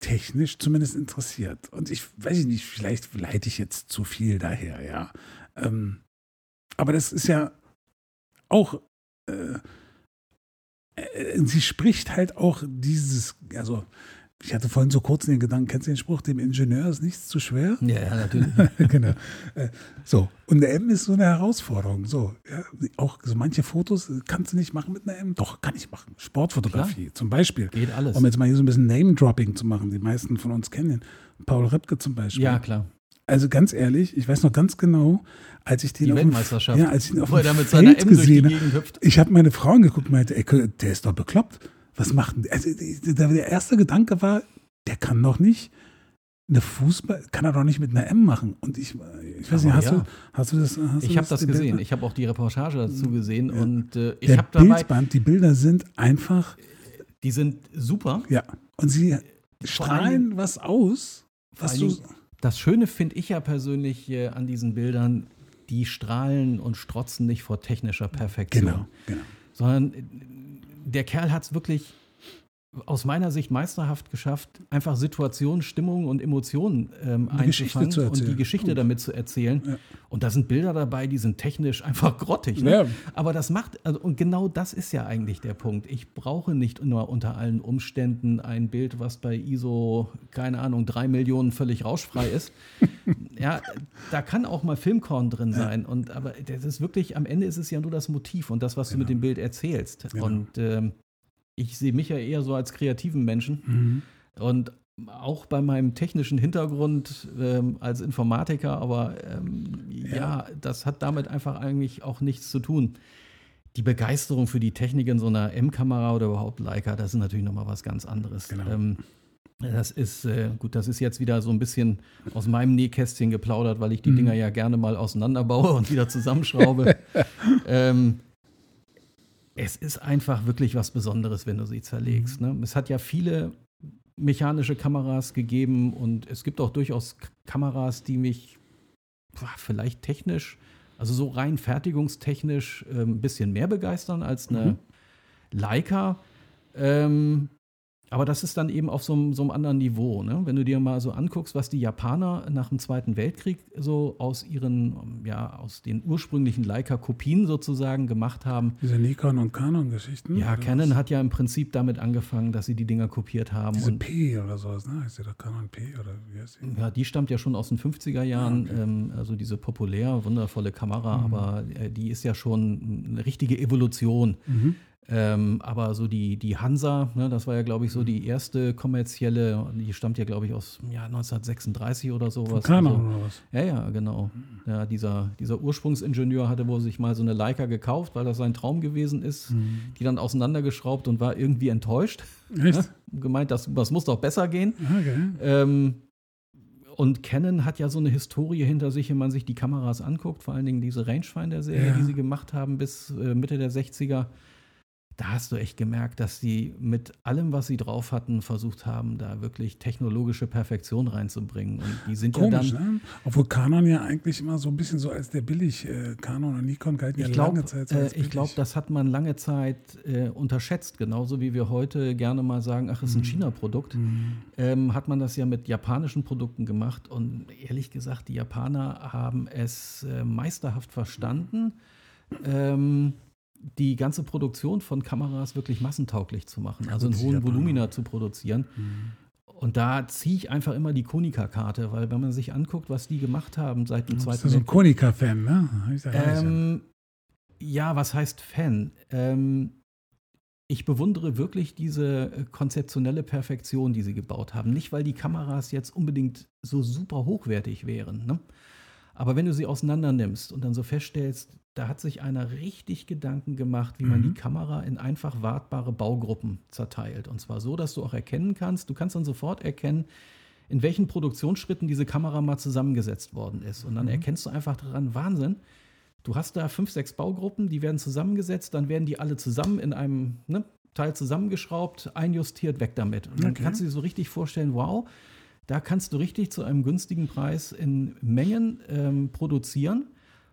technisch zumindest interessiert. Und ich weiß nicht, vielleicht leite ich jetzt zu viel daher, ja. Ähm, aber das ist ja auch äh, äh, sie spricht halt auch dieses, also ich hatte vorhin so kurz den Gedanken, kennst du den Spruch, dem Ingenieur ist nichts zu schwer? Ja, ja natürlich. genau. Äh, so, und eine M ist so eine Herausforderung. So, ja, auch so manche Fotos kannst du nicht machen mit einer M. Doch, kann ich machen. Sportfotografie Klar. zum Beispiel. Geht alles. Um jetzt mal hier so ein bisschen Name-Dropping zu machen, die meisten von uns kennen. Paul Ripke zum Beispiel. Ja, klar. Also ganz ehrlich, ich weiß noch ganz genau, als ich den die auf Weltmeisterschaft. ja, als ich ihn auf dem Feld gesehen habe, ich habe meine Frau angeguckt und meinte, ey, der ist doch bekloppt. Was macht denn? Also der erste Gedanke war, der kann doch nicht eine Fußball, kann er doch nicht mit einer M machen. Und ich, ich weiß nicht, hast, ja. du, hast du das? Hast ich habe das gesehen. Ich habe auch die Reportage dazu gesehen ja. und äh, ich habe dabei. Bildband, die Bilder sind einfach. Die sind super. Ja. Und sie strahlen was aus, was du das Schöne finde ich ja persönlich äh, an diesen Bildern, die strahlen und strotzen nicht vor technischer Perfektion. Genau, genau. Sondern äh, der Kerl hat es wirklich aus meiner Sicht meisterhaft geschafft, einfach Situationen, Stimmungen und Emotionen ähm, einzufangen und die Geschichte Gut. damit zu erzählen. Ja. Und da sind Bilder dabei, die sind technisch einfach grottig. Ne? Ja. Aber das macht, also, und genau das ist ja eigentlich der Punkt. Ich brauche nicht nur unter allen Umständen ein Bild, was bei ISO, keine Ahnung, drei Millionen völlig rauschfrei ist. ja, da kann auch mal Filmkorn drin sein. Ja. Und aber das ist wirklich, am Ende ist es ja nur das Motiv und das, was genau. du mit dem Bild erzählst. Genau. Und ähm, ich sehe mich ja eher so als kreativen Menschen. Mhm. Und auch bei meinem technischen Hintergrund ähm, als Informatiker, aber ähm, ja. ja. das hat damit einfach eigentlich auch nichts zu tun. Die Begeisterung für die Technik in so einer M-Kamera oder überhaupt Leica, das ist natürlich nochmal was ganz anderes. Genau. Ähm, das ist, äh, gut, das ist jetzt wieder so ein bisschen aus meinem Nähkästchen geplaudert, weil ich die mhm. Dinger ja gerne mal auseinanderbaue und wieder zusammenschraube. ähm, es ist einfach wirklich was Besonderes, wenn du sie zerlegst. Mhm. Ne? Es hat ja viele mechanische Kameras gegeben und es gibt auch durchaus Kameras, die mich vielleicht technisch, also so rein fertigungstechnisch äh, ein bisschen mehr begeistern als eine mhm. Leica. Ähm, aber das ist dann eben auf so einem, so einem anderen Niveau. Ne? Wenn du dir mal so anguckst, was die Japaner nach dem Zweiten Weltkrieg so aus ihren, ja, aus den ursprünglichen Leica-Kopien sozusagen gemacht haben. Diese Nikon- und Canon-Geschichten? Ja, Canon was? hat ja im Prinzip damit angefangen, dass sie die Dinger kopiert haben. Diese und P oder sowas, ne? Ist ja doch Canon P oder wie heißt die? Ja, die stammt ja schon aus den 50er Jahren. Ah, okay. ähm, also diese populär, wundervolle Kamera, mhm. aber äh, die ist ja schon eine richtige Evolution. Mhm. Ähm, aber so die, die Hansa, ne, das war ja, glaube ich, so die erste kommerzielle, die stammt ja, glaube ich, aus ja, 1936 oder sowas. Von also, oder was? Ja, ja, genau. Ja, dieser, dieser Ursprungsingenieur hatte wohl sich mal so eine Leica gekauft, weil das sein Traum gewesen ist, mhm. die dann auseinandergeschraubt und war irgendwie enttäuscht. Echt? Ja, gemeint, das, das muss doch besser gehen. Okay. Ähm, und Canon hat ja so eine Historie hinter sich, wenn man sich die Kameras anguckt, vor allen Dingen diese Rangefinder-Serie, ja. die sie gemacht haben bis äh, Mitte der 60er da hast du echt gemerkt, dass sie mit allem, was sie drauf hatten, versucht haben, da wirklich technologische Perfektion reinzubringen. Und die sind Komisch, ja dann. Ne? Obwohl Canon ja eigentlich immer so ein bisschen so als der billig äh, Canon und Nikon galten ja glaub, lange Zeit. So äh, ich glaube, das hat man lange Zeit äh, unterschätzt. Genauso wie wir heute gerne mal sagen, ach, es ist ein mhm. China-Produkt. Mhm. Ähm, hat man das ja mit japanischen Produkten gemacht. Und ehrlich gesagt, die Japaner haben es äh, meisterhaft verstanden. Ähm, die ganze Produktion von Kameras wirklich massentauglich zu machen, also in hohen Volumina zu produzieren. Mhm. Und da ziehe ich einfach immer die Konica-Karte, weil wenn man sich anguckt, was die gemacht haben seit dem Zweiten. Du bist so ein Konica-Fan, ne? Ähm, ja, was heißt Fan? Ähm, ich bewundere wirklich diese äh, konzeptionelle Perfektion, die sie gebaut haben. Nicht, weil die Kameras jetzt unbedingt so super hochwertig wären. Ne? Aber wenn du sie auseinander nimmst und dann so feststellst, da hat sich einer richtig Gedanken gemacht, wie man die mhm. Kamera in einfach wartbare Baugruppen zerteilt. Und zwar so, dass du auch erkennen kannst, du kannst dann sofort erkennen, in welchen Produktionsschritten diese Kamera mal zusammengesetzt worden ist. Und dann mhm. erkennst du einfach daran, Wahnsinn, Du hast da fünf, sechs Baugruppen, die werden zusammengesetzt, dann werden die alle zusammen in einem ne, Teil zusammengeschraubt, einjustiert, weg damit. Und dann okay. kannst du dir so richtig vorstellen, wow, da kannst du richtig zu einem günstigen Preis in Mengen ähm, produzieren.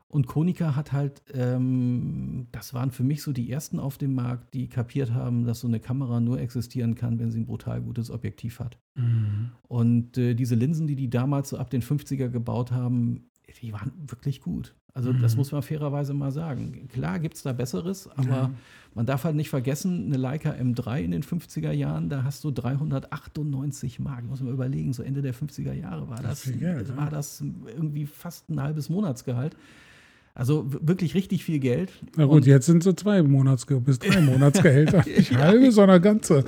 Und Konica hat halt, ähm, das waren für mich so die ersten auf dem Markt, die kapiert haben, dass so eine Kamera nur existieren kann, wenn sie ein brutal gutes Objektiv hat. Mhm. Und äh, diese Linsen, die die damals so ab den 50er gebaut haben, die waren wirklich gut. Also mhm. das muss man fairerweise mal sagen. Klar gibt es da Besseres, aber ja. man darf halt nicht vergessen, eine Leica M3 in den 50er Jahren, da hast du 398 Mark. Muss man überlegen, so Ende der 50er Jahre war das, das, Geld, war das irgendwie fast ein halbes Monatsgehalt. Also wirklich richtig viel Geld. Na gut, und jetzt sind so zwei Monats bis drei Monatsgehälter. Nicht ja, halbe, sondern ganze.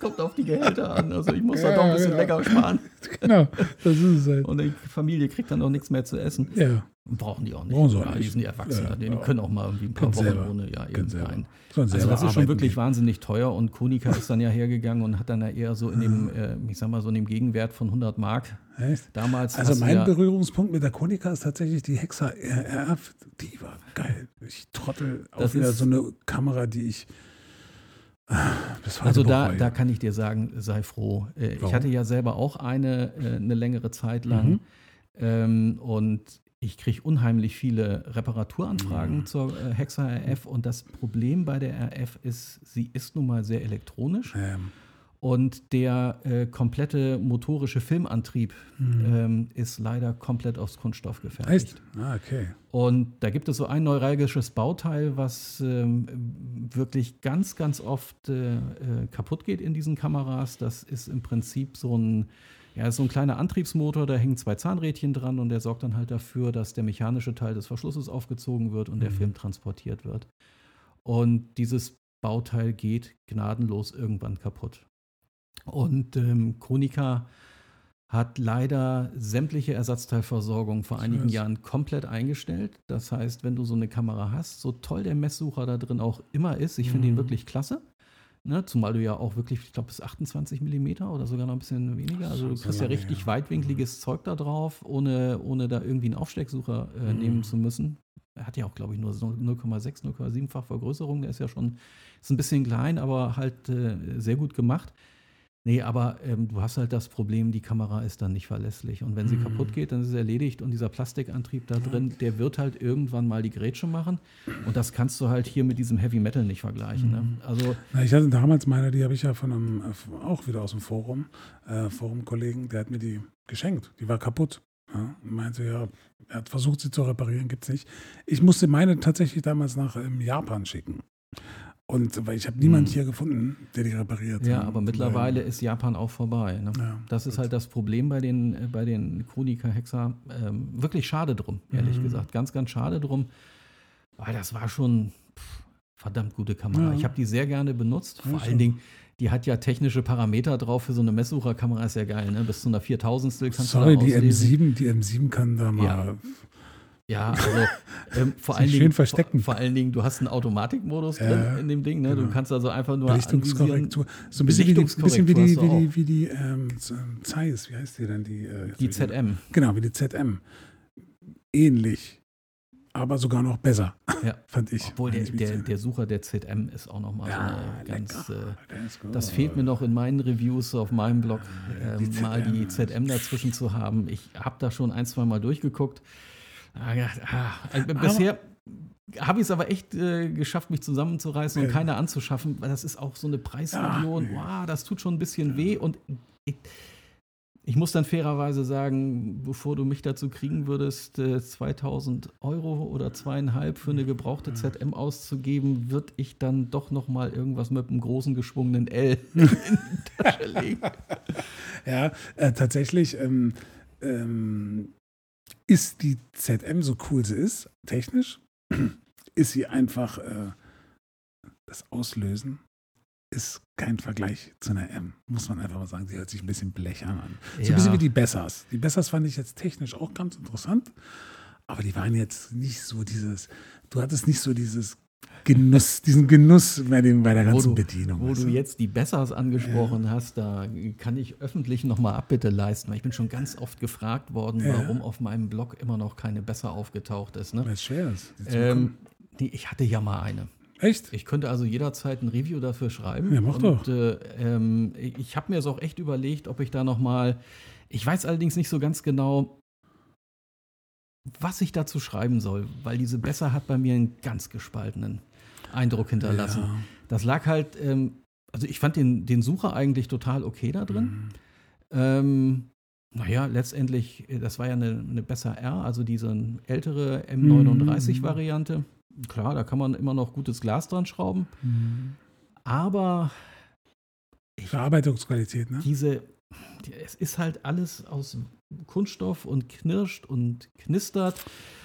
Kommt auf die Gehälter an. Also ich muss ja, da doch ein bisschen genau. lecker sparen. Genau, das ist es halt. Und die Familie kriegt dann auch nichts mehr zu essen. Ja. Brauchen die auch nicht. Brauchen sie auch ja, Die sind ja Erwachsene. Ja, die ja. können auch mal irgendwie ein paar Wochen selber. ohne ja, irgendein. Also das ist schon wirklich gehen. wahnsinnig teuer und Konica ist dann ja hergegangen und hat dann ja eher so in dem, äh, ich sag mal, so in dem Gegenwert von 100 Mark. Echt? Damals. Also mein Berührungspunkt mit der Konica ist tatsächlich die Hexa RF. Die war geil. Ich trottel auch wieder so eine Kamera, die ich also da, da kann ich dir sagen, sei froh. Äh, ich hatte ja selber auch eine, äh, eine längere Zeit lang. Mhm. Ähm, und ich kriege unheimlich viele Reparaturanfragen mhm. zur äh, Hexa RF und das Problem bei der RF ist, sie ist nun mal sehr elektronisch. Ähm. Und der äh, komplette motorische Filmantrieb mhm. ähm, ist leider komplett aus Kunststoff gefertigt. Echt? Ah, okay. Und da gibt es so ein neuralgisches Bauteil, was ähm, wirklich ganz, ganz oft äh, äh kaputt geht in diesen Kameras. Das ist im Prinzip so ein ja, ist so ein kleiner Antriebsmotor, da hängen zwei Zahnrädchen dran und der sorgt dann halt dafür, dass der mechanische Teil des Verschlusses aufgezogen wird und mhm. der Film transportiert wird. Und dieses Bauteil geht gnadenlos irgendwann kaputt. Und ähm, Konica hat leider sämtliche Ersatzteilversorgung vor einigen Jahren komplett eingestellt. Das heißt, wenn du so eine Kamera hast, so toll der Messsucher da drin auch immer ist, ich finde mhm. ihn wirklich klasse, Ne, zumal du ja auch wirklich, ich glaube, bis 28 mm oder sogar noch ein bisschen weniger. Also du kriegst ja richtig ja. weitwinkliges Zeug da drauf, ohne, ohne da irgendwie einen Aufstecksucher äh, mhm. nehmen zu müssen. Er hat ja auch, glaube ich, nur 0,6, 0,7-fach Vergrößerung. Der ist ja schon, ist ein bisschen klein, aber halt äh, sehr gut gemacht. Nee, aber ähm, du hast halt das Problem, die Kamera ist dann nicht verlässlich. Und wenn sie mhm. kaputt geht, dann ist sie erledigt. Und dieser Plastikantrieb da drin, der wird halt irgendwann mal die Grätsche machen. Und das kannst du halt hier mit diesem Heavy Metal nicht vergleichen. Ne? Mhm. Ne? Also, Na, ich hatte damals meine, die habe ich ja von einem, äh, auch wieder aus dem Forum, äh, Forum-Kollegen, der hat mir die geschenkt. Die war kaputt. Ja, meinte, ja, er hat versucht, sie zu reparieren, gibt es nicht. Ich musste meine tatsächlich damals nach ähm, Japan schicken. Und weil ich habe niemanden hm. hier gefunden, der die repariert. Ja, aber mittlerweile ist Japan auch vorbei. Ne? Ja, das ist halt das Problem bei den, äh, bei den Konica Hexa. Ähm, wirklich schade drum, ehrlich mhm. gesagt. Ganz, ganz schade drum. Weil das war schon pff, verdammt gute Kamera. Ja. Ich habe die sehr gerne benutzt. Vor allen Dingen, die hat ja technische Parameter drauf für so eine Messsucherkamera, ist ja geil, ne? Bis zu einer 4000 kannst Sorry, du da die M7, die M7 kann da mal ja. Ja, also ähm, vor, allen Dingen. Vor, vor, allen Dingen, du hast einen Automatikmodus ja, drin in dem Ding. Ne? Genau. Du kannst also einfach nur Belichtungskorrektur. So ein bisschen wie die, bisschen wie die, wie die, wie die ähm, Zeiss, wie heißt die denn? Die, äh, die ZM. Genau, wie die ZM. Ähnlich, aber sogar noch besser, ja. fand ich. Obwohl der, der, der, Sucher der ZM ist auch nochmal ja, so ganz. Äh, das fehlt mir noch in meinen Reviews auf meinem Blog, äh, die mal die ZM dazwischen zu haben. Ich habe da schon ein, zwei Mal durchgeguckt. Ah, ja, ah, also bisher habe ich es aber echt äh, geschafft, mich zusammenzureißen und keine anzuschaffen, weil das ist auch so eine Preisregion. Ja, wow, das tut schon ein bisschen weh und ich, ich muss dann fairerweise sagen, bevor du mich dazu kriegen würdest, 2000 äh, Euro oder zweieinhalb für eine gebrauchte ZM auszugeben, würde ich dann doch noch mal irgendwas mit einem großen geschwungenen L in die Tasche legen. Ja, äh, tatsächlich ähm, ähm, ist die ZM so cool sie ist, technisch, ist sie einfach äh, das Auslösen ist kein Vergleich zu einer M, muss man einfach mal sagen. Sie hört sich ein bisschen blechern an. So ja. ein bisschen wie die Bessers. Die Bessers fand ich jetzt technisch auch ganz interessant, aber die waren jetzt nicht so dieses, du hattest nicht so dieses Genuss, diesen Genuss bei, dem, bei der ganzen wo du, Bedienung. Wo du jetzt die Bessers angesprochen ja. hast, da kann ich öffentlich nochmal Abbitte leisten, weil ich bin schon ganz oft gefragt worden, ja. warum auf meinem Blog immer noch keine Besser aufgetaucht ist. Ne? Weil es schwer ist. Ähm, nee, ich hatte ja mal eine. Echt? Ich könnte also jederzeit ein Review dafür schreiben. Ja, mach doch. Und, äh, ähm, ich habe mir es auch echt überlegt, ob ich da noch mal. Ich weiß allerdings nicht so ganz genau, was ich dazu schreiben soll, weil diese Besser hat bei mir einen ganz gespaltenen Eindruck hinterlassen. Ja. Das lag halt, ähm, also ich fand den, den Sucher eigentlich total okay da drin. Mhm. Ähm, naja, letztendlich, äh, das war ja eine, eine Besser R, also diese ältere M39-Variante. Mhm klar, da kann man immer noch gutes Glas dran schrauben. Mhm. Aber Verarbeitungsqualität, ne? Diese, es ist halt alles aus Kunststoff und knirscht und knistert.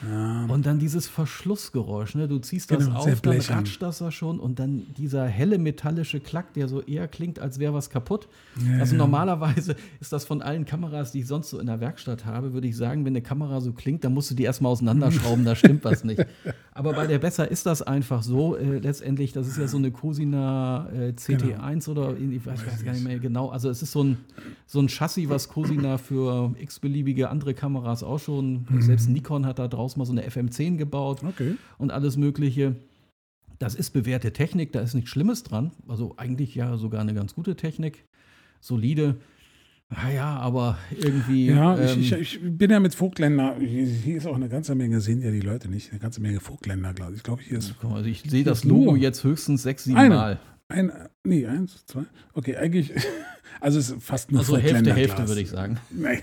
Ja. Und dann dieses Verschlussgeräusch. Ne? Du ziehst das genau, auf, dann ratscht das ja schon und dann dieser helle metallische Klack, der so eher klingt, als wäre was kaputt. Ja, also normalerweise ist das von allen Kameras, die ich sonst so in der Werkstatt habe, würde ich sagen, wenn eine Kamera so klingt, dann musst du die erstmal auseinanderschrauben, da stimmt was nicht. Aber bei der Besser ist das einfach so. Äh, letztendlich, das ist ja so eine Cosina äh, CT1 genau. oder ich weiß, weiß gar nicht mehr genau. Also es ist so ein, so ein Chassis, was Cosina für x-beliebige andere Kameras auch schon, mhm. selbst Nikon hat da draußen mal so eine FM10 gebaut okay. und alles Mögliche. Das ist bewährte Technik, da ist nichts Schlimmes dran. Also eigentlich ja sogar eine ganz gute Technik. Solide. Naja, aber irgendwie. Ja, ähm, ich, ich, bin ja mit Vogtländer. Hier ist auch eine ganze Menge, sehen ja die Leute nicht. Eine ganze Menge Vogtländer, glaube ich. Ich glaube, hier ist. Also ich sehe das Logo jetzt höchstens sechs, sieben Mal. Ein, nee, eins, zwei. Okay, eigentlich, also es ist fast nur Also Hälfte, Hälfte würde ich sagen. Naja.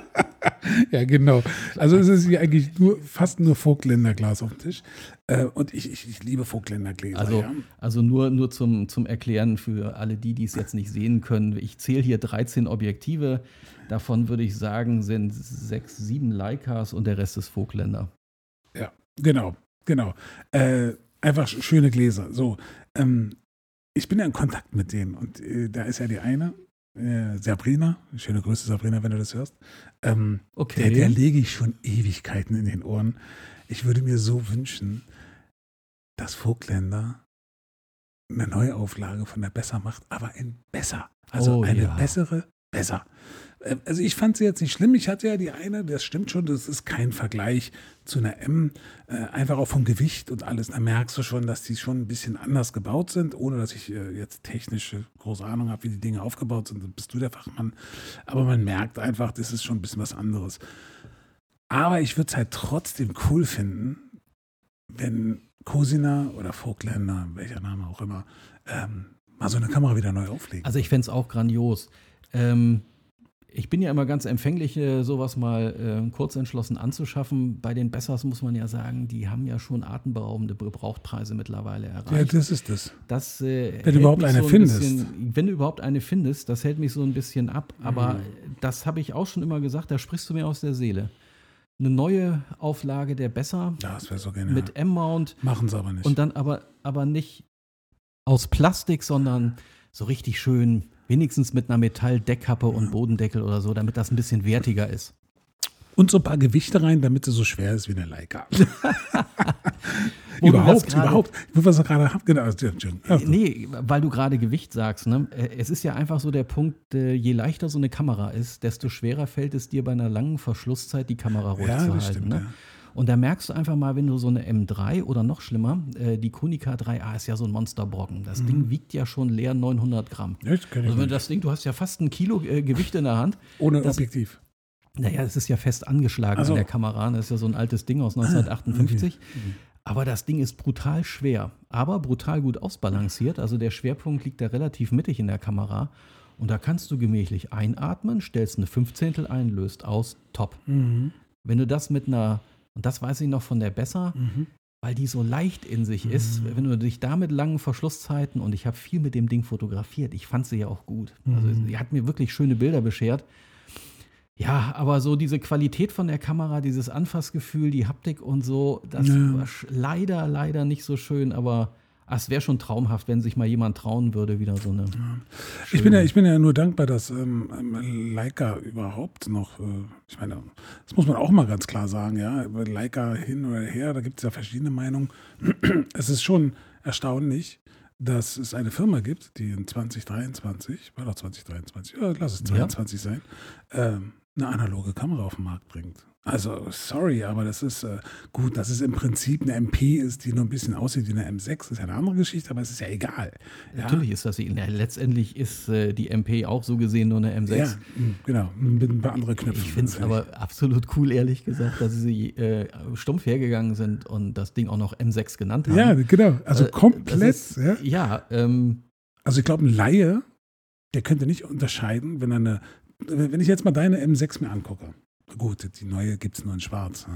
ja, genau. Also es ist hier eigentlich nur, fast nur Vogtländerglas auf dem Tisch. Äh, und ich, ich, ich liebe Vogtländergläser. Also, ja. also nur, nur zum, zum Erklären für alle die, die es jetzt nicht sehen können. Ich zähle hier 13 Objektive. Davon würde ich sagen, sind sechs, sieben Leicas und der Rest ist Vogtländer. Ja, genau, genau. Äh, einfach schöne Gläser. So, ähm, ich bin ja in Kontakt mit denen und äh, da ist ja die eine, äh, Sabrina, schöne Grüße Sabrina, wenn du das hörst. Ähm, okay. Der, der lege ich schon Ewigkeiten in den Ohren. Ich würde mir so wünschen, dass Vogtländer eine Neuauflage von der Besser macht, aber in besser. Also oh, eine ja. bessere Besser. Äh, also ich fand sie jetzt nicht schlimm. Ich hatte ja die eine, das stimmt schon, das ist kein Vergleich zu einer M. Äh, einfach auch vom Gewicht und alles. Da merkst du schon, dass die schon ein bisschen anders gebaut sind, ohne dass ich äh, jetzt technische große Ahnung habe, wie die Dinge aufgebaut sind. bist du der Fachmann. Aber man merkt einfach, das ist schon ein bisschen was anderes. Aber ich würde es halt trotzdem cool finden, wenn Cosina oder Vogtländer, welcher Name auch immer, ähm, mal so eine Kamera wieder neu auflegen. Also ich fände es auch grandios. Ähm, ich bin ja immer ganz empfänglich, äh, sowas mal äh, kurz entschlossen anzuschaffen. Bei den Bessers muss man ja sagen, die haben ja schon atemberaubende Gebrauchtpreise mittlerweile erreicht. Ja, das ist das. das äh, wenn du überhaupt eine so ein findest. Bisschen, wenn du überhaupt eine findest, das hält mich so ein bisschen ab. Aber mhm. das habe ich auch schon immer gesagt, da sprichst du mir aus der Seele. Eine neue Auflage der Besser. Ja, das wäre so genial. Mit M-Mount. Machen sie aber nicht. Und dann aber, aber nicht aus Plastik, sondern so richtig schön Wenigstens mit einer Metalldeckkappe und Bodendeckel oder so, damit das ein bisschen wertiger ist. Und so ein paar Gewichte rein, damit sie so schwer ist wie eine Leica. überhaupt, überhaupt. Ich was gerade habe, genau. Nee, weil du gerade Gewicht sagst. Ne? Äh, es ist ja einfach so der Punkt, äh, je leichter so eine Kamera ist, desto schwerer fällt es dir bei einer langen Verschlusszeit, die Kamera ruhig ja, zu halten. Stimmt, ne? ja. Und da merkst du einfach mal, wenn du so eine M3 oder noch schlimmer, äh, die Konica 3A ist ja so ein Monsterbrocken. Das mhm. Ding wiegt ja schon leer 900 Gramm. Das kann ich also wenn das Ding, du hast ja fast ein Kilo äh, Gewicht in der Hand. Ohne das, Objektiv. Naja, es ist ja fest angeschlagen also. an der Kamera. Das ist ja so ein altes Ding aus 1958. Ah, okay. Aber das Ding ist brutal schwer, aber brutal gut ausbalanciert. Also der Schwerpunkt liegt da relativ mittig in der Kamera. Und da kannst du gemächlich einatmen, stellst eine Fünfzehntel ein, löst aus, top. Mhm. Wenn du das mit einer, und das weiß ich noch von der Besser, mhm. weil die so leicht in sich mhm. ist, wenn du dich da mit langen Verschlusszeiten, und ich habe viel mit dem Ding fotografiert, ich fand sie ja auch gut. Also sie hat mir wirklich schöne Bilder beschert. Ja, aber so diese Qualität von der Kamera, dieses Anfassgefühl, die Haptik und so, das ja. war leider, leider nicht so schön, aber Ah, es wäre schon traumhaft, wenn sich mal jemand trauen würde, wieder so eine. Ja. Ich, bin ja, ich bin ja nur dankbar, dass ähm, ähm, Leica überhaupt noch, äh, ich meine, das muss man auch mal ganz klar sagen, ja, Leica hin oder her, da gibt es ja verschiedene Meinungen. es ist schon erstaunlich, dass es eine Firma gibt, die in 2023, war doch 2023, ja, lass es 22 ja. sein, ähm, eine analoge Kamera auf den Markt bringt. Also, sorry, aber das ist äh, gut, dass es im Prinzip eine MP ist, die nur ein bisschen aussieht wie eine M6, ist ja eine andere Geschichte, aber es ist ja egal. Ja? Natürlich ist das, ja, letztendlich ist äh, die MP auch so gesehen nur eine M6. Ja, genau, mit ein paar andere Knöpfe. Ich finde es aber absolut cool, ehrlich gesagt, dass sie äh, stumpf hergegangen sind und das Ding auch noch M6 genannt haben. Ja, genau, also äh, komplett. Ist, ja, ja ähm, also ich glaube, ein Laie, der könnte nicht unterscheiden, wenn er eine, wenn ich jetzt mal deine M6 mir angucke Gut, die neue gibt es nur in Schwarz. Ne?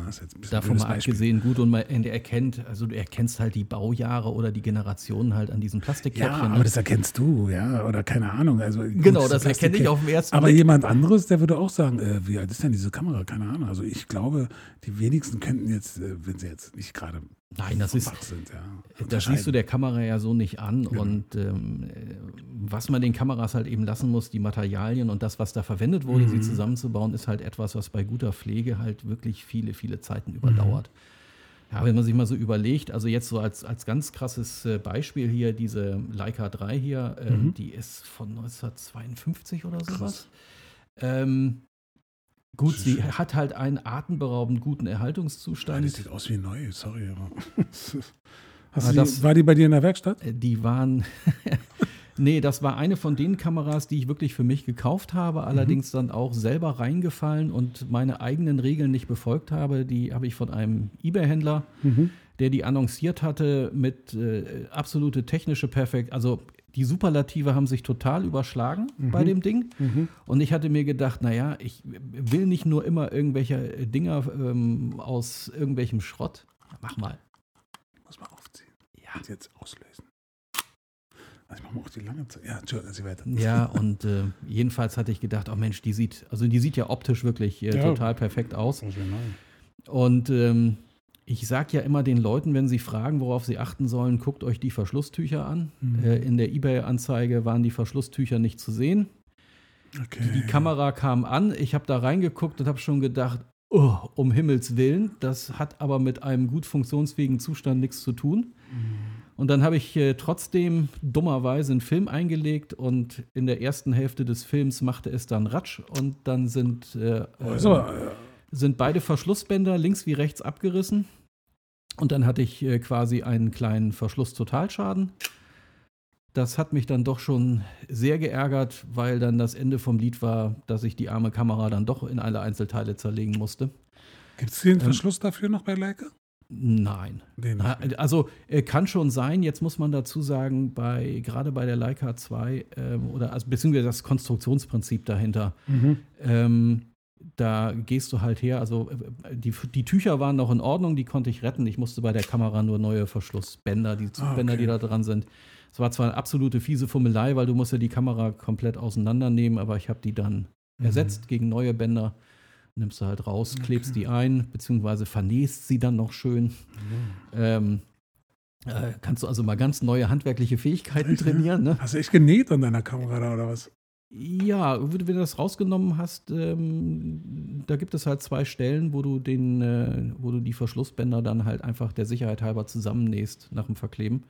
Davon mal abgesehen, gut, und man erkennt, also du erkennst halt die Baujahre oder die Generationen halt an diesen Plastikköpfchen. Ja, aber ne? das erkennst du, ja, oder keine Ahnung. Also, genau, das erkenne ich auf dem ersten Aber Blick. jemand anderes, der würde auch sagen, äh, wie alt ist denn diese Kamera? Keine Ahnung. Also ich glaube, die wenigsten könnten jetzt, äh, wenn sie jetzt nicht gerade Nein, das ist. Sind, ja. Das schließt du der Kamera ja so nicht an. Genau. Und ähm, was man den Kameras halt eben lassen muss, die Materialien und das, was da verwendet wurde, mhm. sie zusammenzubauen, ist halt etwas, was bei guter Pflege halt wirklich viele, viele Zeiten überdauert. Mhm. Ja, wenn man sich mal so überlegt, also jetzt so als, als ganz krasses äh, Beispiel hier, diese Leica 3 hier, ähm, mhm. die ist von 1952 oder sowas. Ähm, Gut, sie hat halt einen atemberaubend guten Erhaltungszustand. Ja, das sieht aus wie neu, sorry. Aber du das, war die bei dir in der Werkstatt? Äh, die waren. nee, das war eine von den Kameras, die ich wirklich für mich gekauft habe, allerdings mhm. dann auch selber reingefallen und meine eigenen Regeln nicht befolgt habe. Die habe ich von einem eBay-Händler, mhm. der die annonciert hatte mit äh, absolute technische Perfekt. Also die Superlative haben sich total überschlagen mhm. bei dem Ding. Mhm. Und ich hatte mir gedacht, naja, ich will nicht nur immer irgendwelche Dinger ähm, aus irgendwelchem Schrott. Mach mal. Ich muss mal aufziehen. Ja. Und jetzt auslösen. Also ich mache mal auch die lange Zeit. Ja, Entschuldigung, Sie weiter. Ja, und äh, jedenfalls hatte ich gedacht, oh Mensch, die sieht, also die sieht ja optisch wirklich äh, ja. total perfekt aus. Und ähm, ich sage ja immer den Leuten, wenn sie fragen, worauf sie achten sollen, guckt euch die Verschlusstücher an. Mhm. Äh, in der eBay-Anzeige waren die Verschlusstücher nicht zu sehen. Okay. Die, die Kamera kam an, ich habe da reingeguckt und habe schon gedacht, oh, um Himmels Willen, das hat aber mit einem gut funktionsfähigen Zustand nichts zu tun. Mhm. Und dann habe ich äh, trotzdem dummerweise einen Film eingelegt und in der ersten Hälfte des Films machte es dann Ratsch und dann sind äh, oh, sind beide Verschlussbänder links wie rechts abgerissen. Und dann hatte ich äh, quasi einen kleinen Verschluss-Totalschaden. Das hat mich dann doch schon sehr geärgert, weil dann das Ende vom Lied war, dass ich die arme Kamera dann doch in alle Einzelteile zerlegen musste. Gibt es den ähm, Verschluss dafür noch bei Leica? Nein. Also äh, kann schon sein. Jetzt muss man dazu sagen, bei, gerade bei der Leica 2 ähm, oder also, beziehungsweise das Konstruktionsprinzip dahinter. Mhm. Ähm, da gehst du halt her. Also äh, die, die Tücher waren noch in Ordnung, die konnte ich retten. Ich musste bei der Kamera nur neue Verschlussbänder, die Zugbänder, ah, okay. die da dran sind. Es war zwar eine absolute fiese Fummelei, weil du musst ja die Kamera komplett auseinandernehmen, aber ich habe die dann mhm. ersetzt gegen neue Bänder. Nimmst du halt raus, okay. klebst die ein, beziehungsweise vernähst sie dann noch schön. Mhm. Ähm, äh, kannst du also mal ganz neue handwerkliche Fähigkeiten trainieren. Ne? Hast du echt genäht an deiner Kamera da oder was? Ja, wenn du das rausgenommen hast, ähm, da gibt es halt zwei Stellen, wo du den, äh, wo du die Verschlussbänder dann halt einfach der Sicherheit halber zusammennähst nach dem Verkleben.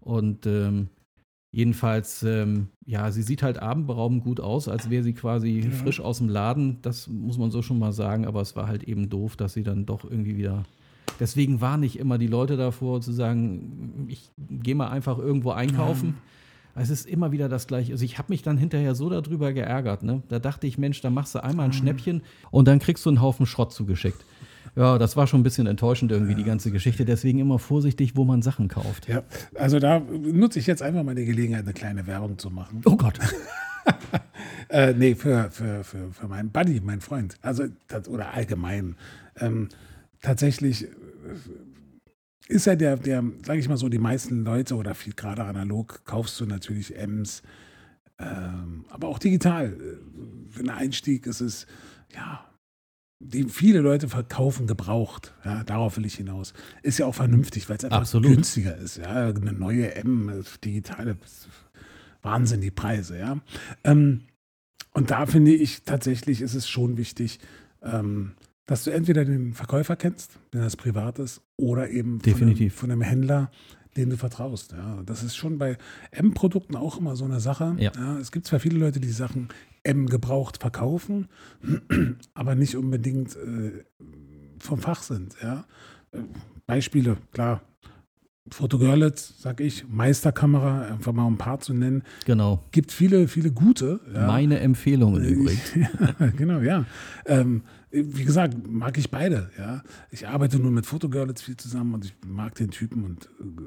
Und ähm, jedenfalls, ähm, ja, sie sieht halt abendberaubend gut aus, als wäre sie quasi ja. frisch aus dem Laden. Das muss man so schon mal sagen, aber es war halt eben doof, dass sie dann doch irgendwie wieder. Deswegen warne ich immer die Leute davor, zu sagen, ich gehe mal einfach irgendwo einkaufen. Ja es ist immer wieder das Gleiche. Also ich habe mich dann hinterher so darüber geärgert. Ne? Da dachte ich, Mensch, da machst du einmal ein mhm. Schnäppchen und dann kriegst du einen Haufen Schrott zugeschickt. Ja, das war schon ein bisschen enttäuschend irgendwie, ja. die ganze Geschichte. Deswegen immer vorsichtig, wo man Sachen kauft. Ja, also da nutze ich jetzt einfach mal die Gelegenheit, eine kleine Werbung zu machen. Oh Gott. äh, nee, für, für, für, für meinen Buddy, meinen Freund. Also, oder allgemein. Ähm, tatsächlich äh, ist ja der, der sage ich mal so, die meisten Leute oder viel gerade analog kaufst du natürlich M's, ähm, aber auch digital. Äh, für den Einstieg ist es, ja, die viele Leute verkaufen gebraucht. Ja, darauf will ich hinaus. Ist ja auch vernünftig, weil es einfach Absolut. günstiger ist. Ja, eine neue M, äh, digitale, Wahnsinn, die Preise. Ja. Ähm, und da finde ich tatsächlich ist es schon wichtig, ähm, dass du entweder den Verkäufer kennst, wenn das privat ist, oder eben Definitiv. Von, einem, von einem Händler, dem du vertraust. Ja, das ist schon bei M-Produkten auch immer so eine Sache. Ja. ja. es gibt zwar viele Leute, die Sachen M gebraucht verkaufen, aber nicht unbedingt äh, vom Fach sind. Ja. Beispiele, klar. Foto Görlitz, sag ich, Meisterkamera, einfach mal ein paar zu nennen. Genau. Gibt viele, viele gute. Ja. Meine Empfehlungen übrigens. ja, genau, ja. Ähm, wie gesagt, mag ich beide. Ja. Ich arbeite nur mit Foto Görlitz viel zusammen und ich mag den Typen und äh,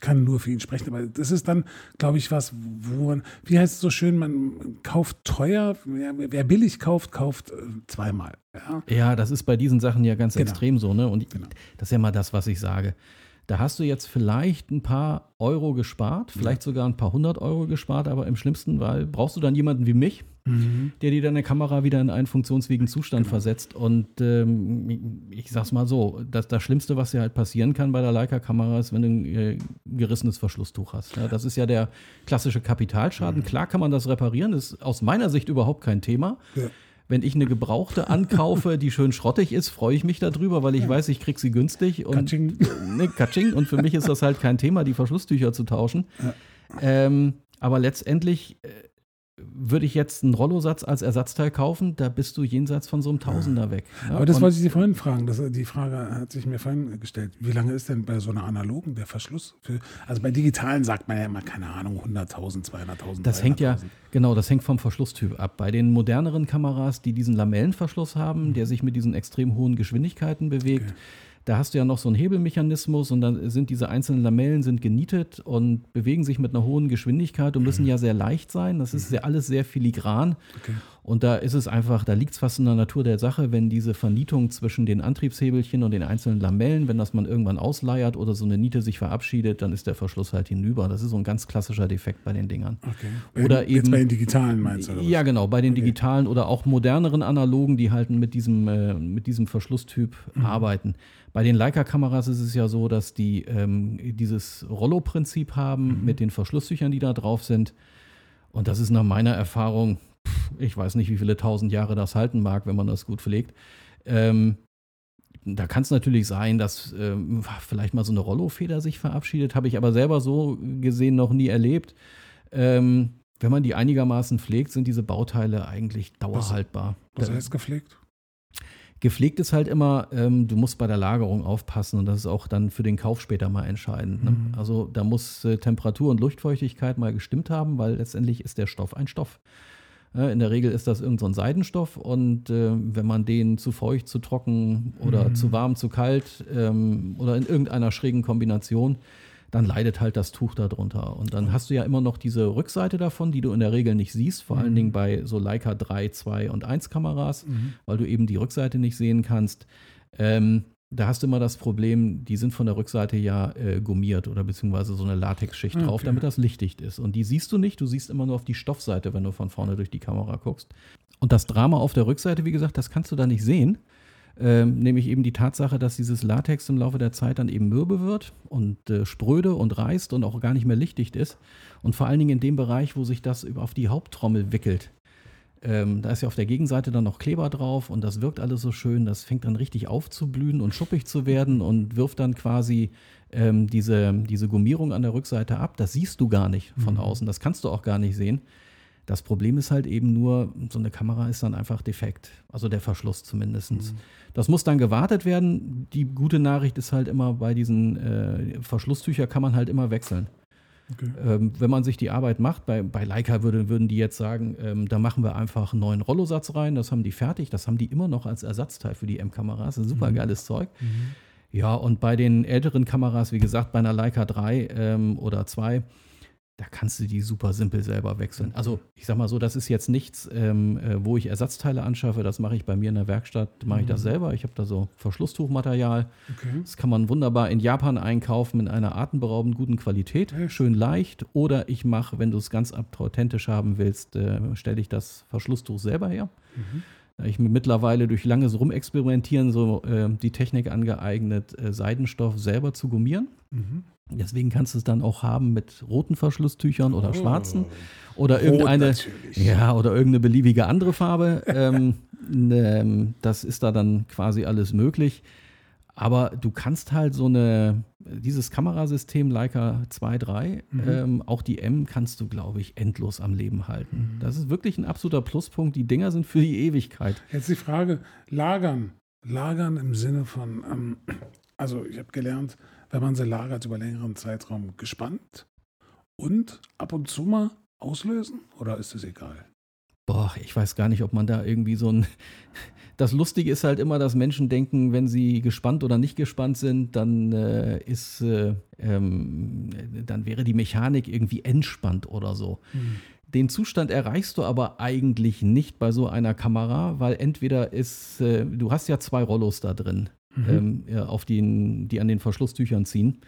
kann nur für ihn sprechen. Aber das ist dann, glaube ich, was, wo man, wie heißt es so schön, man kauft teuer, wer, wer billig kauft, kauft äh, zweimal. Ja? ja, das ist bei diesen Sachen ja ganz genau. extrem so. Ne? Und genau. das ist ja mal das, was ich sage. Da hast du jetzt vielleicht ein paar Euro gespart, vielleicht ja. sogar ein paar hundert Euro gespart, aber im schlimmsten Fall brauchst du dann jemanden wie mich, mhm. der dir deine Kamera wieder in einen funktionsfähigen Zustand genau. versetzt. Und ähm, ich sag's mal so: das, das Schlimmste, was dir halt passieren kann bei der Leica-Kamera, ist, wenn du ein äh, gerissenes Verschlusstuch hast. Ja, das ist ja der klassische Kapitalschaden. Mhm. Klar kann man das reparieren, ist aus meiner Sicht überhaupt kein Thema. Ja. Wenn ich eine gebrauchte ankaufe, die schön schrottig ist, freue ich mich darüber, weil ich ja. weiß, ich kriege sie günstig. Und, Katsching. Ne, Katsching. Und für mich ist das halt kein Thema, die Verschlusstücher zu tauschen. Ja. Ähm, aber letztendlich äh, würde ich jetzt einen Rollosatz als Ersatzteil kaufen, da bist du jenseits von so einem Tausender weg. Ja? Aber das und wollte ich dir vorhin fragen. Das, die Frage hat sich mir vorhin gestellt. Wie lange ist denn bei so einer analogen der Verschluss? Für, also bei digitalen sagt man ja immer, keine Ahnung, 100.000, 200.000. Das hängt ja, genau, das hängt vom Verschlusstyp ab. Bei den moderneren Kameras, die diesen Lamellenverschluss haben, mhm. der sich mit diesen extrem hohen Geschwindigkeiten bewegt, okay da hast du ja noch so einen Hebelmechanismus und dann sind diese einzelnen Lamellen sind genietet und bewegen sich mit einer hohen Geschwindigkeit und müssen mhm. ja sehr leicht sein. Das ist ja alles sehr filigran. Okay. Und da ist es einfach, da liegt es fast in der Natur der Sache, wenn diese Vernietung zwischen den Antriebshebelchen und den einzelnen Lamellen, wenn das man irgendwann ausleiert oder so eine Niete sich verabschiedet, dann ist der Verschluss halt hinüber. Das ist so ein ganz klassischer Defekt bei den Dingern. Okay. Oder Jetzt eben, bei den digitalen meinst du? Ja, genau, bei den okay. digitalen oder auch moderneren analogen, die halt mit diesem, äh, mit diesem Verschlusstyp mhm. arbeiten. Bei den Leica-Kameras ist es ja so, dass die ähm, dieses Rollo-Prinzip haben mhm. mit den Verschlusstüchern, die da drauf sind. Und das ist nach meiner Erfahrung ich weiß nicht, wie viele tausend Jahre das halten mag, wenn man das gut pflegt. Ähm, da kann es natürlich sein, dass ähm, vielleicht mal so eine Rollo-Feder sich verabschiedet, habe ich aber selber so gesehen noch nie erlebt. Ähm, wenn man die einigermaßen pflegt, sind diese Bauteile eigentlich dauerhaltbar. Was, was heißt gepflegt? Gepflegt ist halt immer, ähm, du musst bei der Lagerung aufpassen und das ist auch dann für den Kauf später mal entscheidend. Ne? Mhm. Also da muss äh, Temperatur und Luftfeuchtigkeit mal gestimmt haben, weil letztendlich ist der Stoff ein Stoff. In der Regel ist das irgendein so Seidenstoff und äh, wenn man den zu feucht, zu trocken oder mhm. zu warm, zu kalt ähm, oder in irgendeiner schrägen Kombination, dann leidet halt das Tuch darunter. Und dann hast du ja immer noch diese Rückseite davon, die du in der Regel nicht siehst, vor mhm. allen Dingen bei so Leica 3, 2 und 1 Kameras, mhm. weil du eben die Rückseite nicht sehen kannst. Ähm, da hast du immer das Problem, die sind von der Rückseite ja äh, gummiert oder beziehungsweise so eine Latexschicht drauf, damit das lichtdicht ist. Und die siehst du nicht, du siehst immer nur auf die Stoffseite, wenn du von vorne durch die Kamera guckst. Und das Drama auf der Rückseite, wie gesagt, das kannst du da nicht sehen. Ähm, nämlich eben die Tatsache, dass dieses Latex im Laufe der Zeit dann eben mürbe wird und äh, spröde und reißt und auch gar nicht mehr lichtdicht ist. Und vor allen Dingen in dem Bereich, wo sich das auf die Haupttrommel wickelt. Ähm, da ist ja auf der Gegenseite dann noch Kleber drauf und das wirkt alles so schön. Das fängt dann richtig aufzublühen und schuppig zu werden und wirft dann quasi ähm, diese, diese Gummierung an der Rückseite ab. Das siehst du gar nicht von mhm. außen. Das kannst du auch gar nicht sehen. Das Problem ist halt eben nur, so eine Kamera ist dann einfach defekt. Also der Verschluss zumindest. Mhm. Das muss dann gewartet werden. Die gute Nachricht ist halt immer, bei diesen äh, Verschlusstücher kann man halt immer wechseln. Okay. Ähm, wenn man sich die Arbeit macht, bei, bei Leica würde, würden die jetzt sagen, ähm, da machen wir einfach einen neuen Rollosatz rein, das haben die fertig, das haben die immer noch als Ersatzteil für die M-Kameras, super geiles mhm. Zeug. Mhm. Ja, und bei den älteren Kameras, wie gesagt, bei einer Leica 3 ähm, oder 2, da kannst du die super simpel selber wechseln. Also ich sag mal so, das ist jetzt nichts, ähm, äh, wo ich Ersatzteile anschaffe. Das mache ich bei mir in der Werkstatt, mache ich das mhm. selber. Ich habe da so Verschlusstuchmaterial. Okay. Das kann man wunderbar in Japan einkaufen in einer atemberaubend guten Qualität, schön leicht. Oder ich mache, wenn du es ganz authentisch haben willst, äh, stelle ich das Verschlusstuch selber her. Mhm. Ich mir mittlerweile durch langes Rumexperimentieren so äh, die Technik angeeignet, äh, Seidenstoff selber zu gummieren. Mhm. Deswegen kannst du es dann auch haben mit roten Verschlusstüchern oder oh. schwarzen oder irgendeine, ja, oder irgendeine beliebige andere Farbe. ähm, ähm, das ist da dann quasi alles möglich. Aber du kannst halt so eine, dieses Kamerasystem Leica 2, 3, mhm. ähm, auch die M kannst du, glaube ich, endlos am Leben halten. Mhm. Das ist wirklich ein absoluter Pluspunkt. Die Dinger sind für die Ewigkeit. Jetzt die Frage, lagern. Lagern im Sinne von, ähm, also ich habe gelernt, wenn man sie lagert über längeren Zeitraum gespannt und ab und zu mal auslösen oder ist es egal? Boah, ich weiß gar nicht, ob man da irgendwie so ein. Das Lustige ist halt immer, dass Menschen denken, wenn sie gespannt oder nicht gespannt sind, dann äh, ist, äh, ähm, dann wäre die Mechanik irgendwie entspannt oder so. Mhm. Den Zustand erreichst du aber eigentlich nicht bei so einer Kamera, weil entweder ist, äh, du hast ja zwei Rollos da drin mhm. ähm, auf den, die an den Verschlusstüchern ziehen.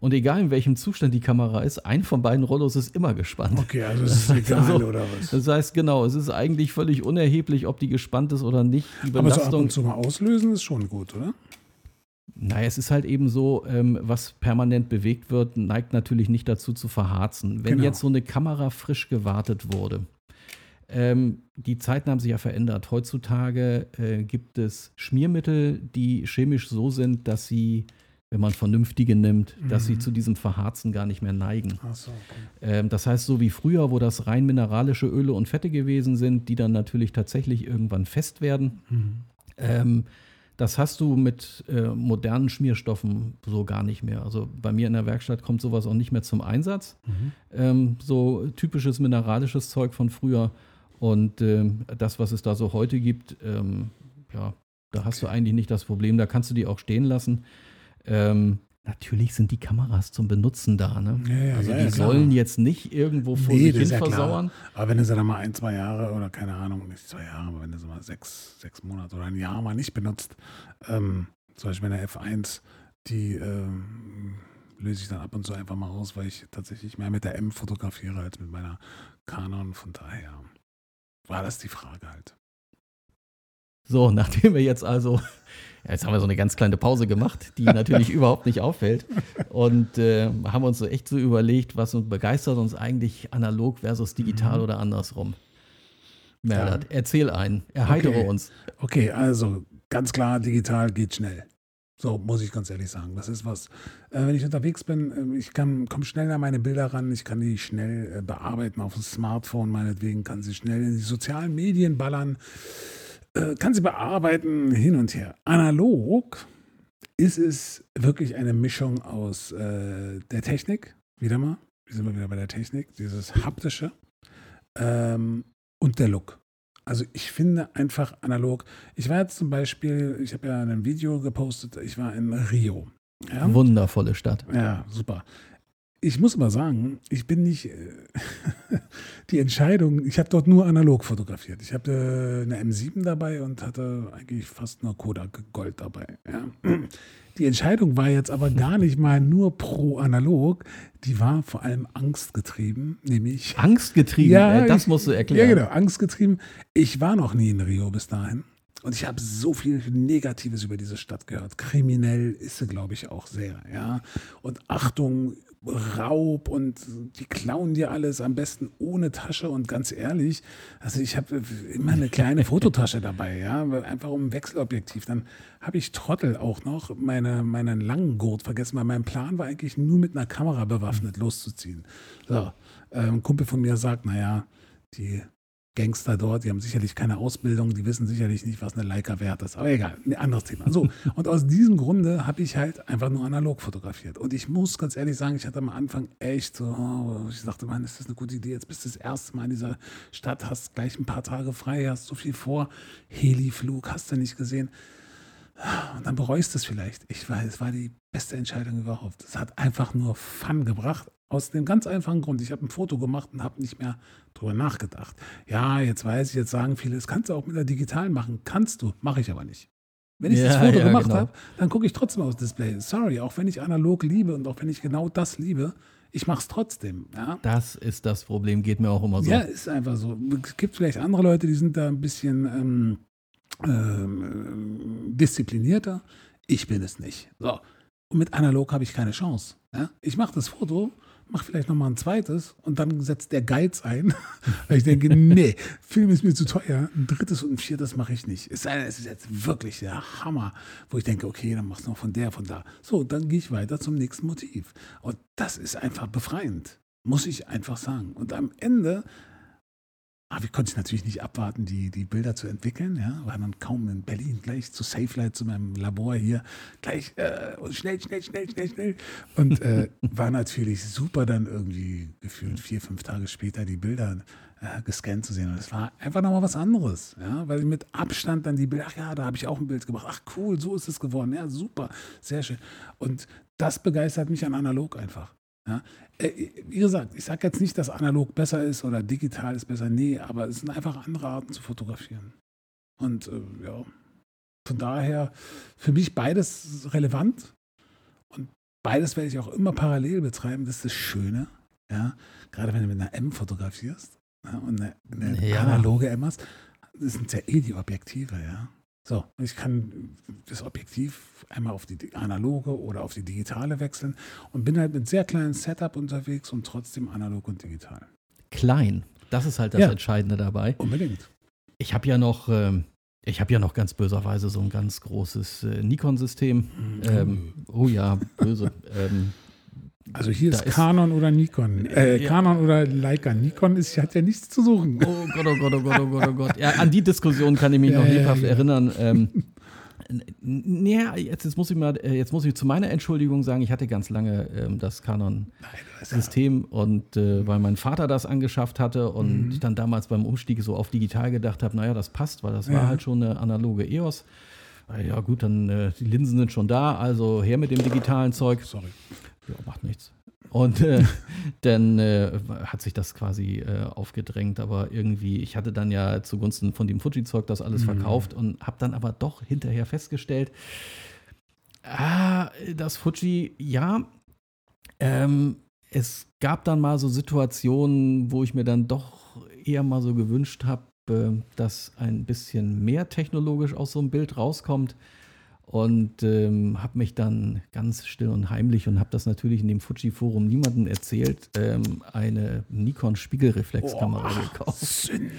Und egal in welchem Zustand die Kamera ist, ein von beiden Rollos ist immer gespannt. Okay, also es ist egal also, oder was? Das heißt, genau, es ist eigentlich völlig unerheblich, ob die gespannt ist oder nicht. Die Aber so ab und zu mal auslösen ist schon gut, oder? Naja, es ist halt eben so, ähm, was permanent bewegt wird, neigt natürlich nicht dazu zu verharzen. Wenn genau. jetzt so eine Kamera frisch gewartet wurde, ähm, die Zeiten haben sich ja verändert. Heutzutage äh, gibt es Schmiermittel, die chemisch so sind, dass sie, wenn man vernünftige nimmt, mhm. dass sie mhm. zu diesem Verharzen gar nicht mehr neigen. So, okay. ähm, das heißt, so wie früher, wo das rein mineralische Öle und Fette gewesen sind, die dann natürlich tatsächlich irgendwann fest werden. Mhm. Ähm, das hast du mit äh, modernen Schmierstoffen so gar nicht mehr. Also bei mir in der Werkstatt kommt sowas auch nicht mehr zum Einsatz. Mhm. Ähm, so typisches mineralisches Zeug von früher und ähm, das, was es da so heute gibt, ähm, ja, da hast du eigentlich nicht das Problem. Da kannst du die auch stehen lassen. Ähm, natürlich sind die Kameras zum Benutzen da. Ne? Ja, ja, also ja, die sollen jetzt nicht irgendwo vor nee, sich hin versauern. Aber wenn du sie dann mal ein, zwei Jahre oder keine Ahnung, nicht zwei Jahre, aber wenn du sie mal sechs, sechs Monate oder ein Jahr mal nicht benutzt, ähm, zum Beispiel in der F1, die ähm, löse ich dann ab und zu einfach mal raus, weil ich tatsächlich mehr mit der M fotografiere als mit meiner Canon. Von daher war das die Frage halt. So, nachdem wir jetzt also, jetzt haben wir so eine ganz kleine Pause gemacht, die natürlich überhaupt nicht auffällt. Und äh, haben uns so echt so überlegt, was uns begeistert uns eigentlich analog versus digital mhm. oder andersrum. Merlert, ja. erzähl einen, erheitere okay. uns. Okay, also ganz klar, digital geht schnell. So muss ich ganz ehrlich sagen. Das ist was, äh, wenn ich unterwegs bin, äh, ich komme schnell an meine Bilder ran, ich kann die schnell äh, bearbeiten auf dem Smartphone, meinetwegen kann sie schnell in die sozialen Medien ballern, äh, kann sie bearbeiten, hin und her. Analog ist es wirklich eine Mischung aus äh, der Technik, wieder mal, wir sind mal wieder bei der Technik, dieses haptische ähm, und der Look. Also ich finde einfach analog. Ich war jetzt zum Beispiel, ich habe ja ein Video gepostet, ich war in Rio. Ja? Wundervolle Stadt. Ja, super. Ich muss aber sagen, ich bin nicht äh, die Entscheidung, ich habe dort nur analog fotografiert. Ich hatte äh, eine M7 dabei und hatte eigentlich fast nur Kodak Gold dabei. Ja. Die Entscheidung war jetzt aber gar nicht mal nur pro analog, die war vor allem angstgetrieben, nämlich. Angstgetrieben, ja, das musst du erklären. Ja, genau, angstgetrieben. Ich war noch nie in Rio bis dahin. Und ich habe so viel Negatives über diese Stadt gehört. Kriminell ist sie, glaube ich, auch sehr, ja. Und Achtung, Raub und die klauen dir alles am besten ohne Tasche und ganz ehrlich, also ich habe immer eine kleine Fototasche dabei, ja, einfach um ein Wechselobjektiv. Dann habe ich Trottel auch noch meine, meinen langen Gurt vergessen, weil mein Plan war eigentlich nur mit einer Kamera bewaffnet loszuziehen. So, ähm, ein Kumpel von mir sagt, naja, die Gangster dort, die haben sicherlich keine Ausbildung, die wissen sicherlich nicht, was eine Leica wert ist. Aber egal, ein anderes Thema. So, und aus diesem Grunde habe ich halt einfach nur analog fotografiert. Und ich muss ganz ehrlich sagen, ich hatte am Anfang echt so, oh, ich dachte, Mann, ist das eine gute Idee? Jetzt bist du das erste Mal in dieser Stadt, hast gleich ein paar Tage frei, hast so viel vor. Heliflug, hast du nicht gesehen. Und dann bereust du es vielleicht. Ich weiß, es war die beste Entscheidung überhaupt. Es hat einfach nur Fun gebracht. Aus dem ganz einfachen Grund, ich habe ein Foto gemacht und habe nicht mehr drüber nachgedacht. Ja, jetzt weiß ich, jetzt sagen viele, das kannst du auch mit der digitalen machen. Kannst du, mache ich aber nicht. Wenn ich ja, das Foto ja, gemacht genau. habe, dann gucke ich trotzdem aufs Display. Sorry, auch wenn ich analog liebe und auch wenn ich genau das liebe, ich mache es trotzdem. Ja? Das ist das Problem, geht mir auch immer so. Ja, ist einfach so. Es gibt vielleicht andere Leute, die sind da ein bisschen ähm, ähm, disziplinierter. Ich bin es nicht. So. Und mit analog habe ich keine Chance. Ja? Ich mache das Foto, mache vielleicht nochmal ein zweites und dann setzt der Geiz ein. Weil ich denke, nee, Film ist mir zu teuer. Ein drittes und ein viertes mache ich nicht. Es, es ist jetzt wirklich der Hammer, wo ich denke, okay, dann machst du noch von der, von da. So, dann gehe ich weiter zum nächsten Motiv. Und das ist einfach befreiend. Muss ich einfach sagen. Und am Ende aber ich konnte natürlich nicht abwarten, die, die Bilder zu entwickeln. Ja, war dann kaum in Berlin gleich zu SafeLight, zu meinem Labor hier, gleich äh, schnell, schnell, schnell, schnell, schnell. Und äh, war natürlich super, dann irgendwie gefühlt vier, fünf Tage später die Bilder äh, gescannt zu sehen. Und es war einfach nochmal was anderes. Ja, weil mit Abstand dann die Bilder, ach ja, da habe ich auch ein Bild gemacht. Ach cool, so ist es geworden. Ja, super, sehr schön. Und das begeistert mich an analog einfach. Ja? Äh, wie gesagt, ich sage jetzt nicht, dass analog besser ist oder digital ist besser. Nee, aber es sind einfach andere Arten zu fotografieren. Und äh, ja, von daher für mich beides relevant. Und beides werde ich auch immer parallel betreiben. Das ist das Schöne. Ja? Gerade wenn du mit einer M fotografierst ja, und eine, eine ja. analoge M hast, das sind ja eh die Objektive, ja. So, ich kann das Objektiv einmal auf die analoge oder auf die digitale wechseln und bin halt mit sehr kleinem Setup unterwegs und trotzdem analog und digital. Klein, das ist halt das ja, Entscheidende dabei. Unbedingt. Ich habe ja noch, äh, ich habe ja noch ganz böserweise so ein ganz großes äh, Nikon-System. Mhm. Ähm, oh ja, böse. ähm, also hier ist Canon oder Nikon. Äh, ja. Canon oder Leica. Nikon ist, hat ja nichts zu suchen. Oh Gott, oh Gott, oh Gott, oh Gott, oh Gott. Ja, an die Diskussion kann ich mich ja, noch lebhaft ja, erinnern. Ähm, naja, jetzt, jetzt, muss ich mal, äh, jetzt muss ich zu meiner Entschuldigung sagen, ich hatte ganz lange ähm, das Canon-System und äh, weil mein Vater das angeschafft hatte und mhm. ich dann damals beim Umstieg so auf digital gedacht habe, naja, das passt, weil das war halt schon eine analoge EOS. Ja gut, dann äh, die Linsen sind schon da, also her mit dem digitalen Zeug. Sorry ja, macht nichts. Und äh, dann äh, hat sich das quasi äh, aufgedrängt, aber irgendwie, ich hatte dann ja zugunsten von dem Fuji-Zeug das alles mhm. verkauft und habe dann aber doch hinterher festgestellt, ah, das Fuji, ja, ähm, es gab dann mal so Situationen, wo ich mir dann doch eher mal so gewünscht habe, äh, dass ein bisschen mehr technologisch aus so einem Bild rauskommt und ähm, habe mich dann ganz still und heimlich und habe das natürlich in dem Fuji-Forum niemandem erzählt, ähm, eine Nikon Spiegelreflexkamera oh, gekauft. Sünde,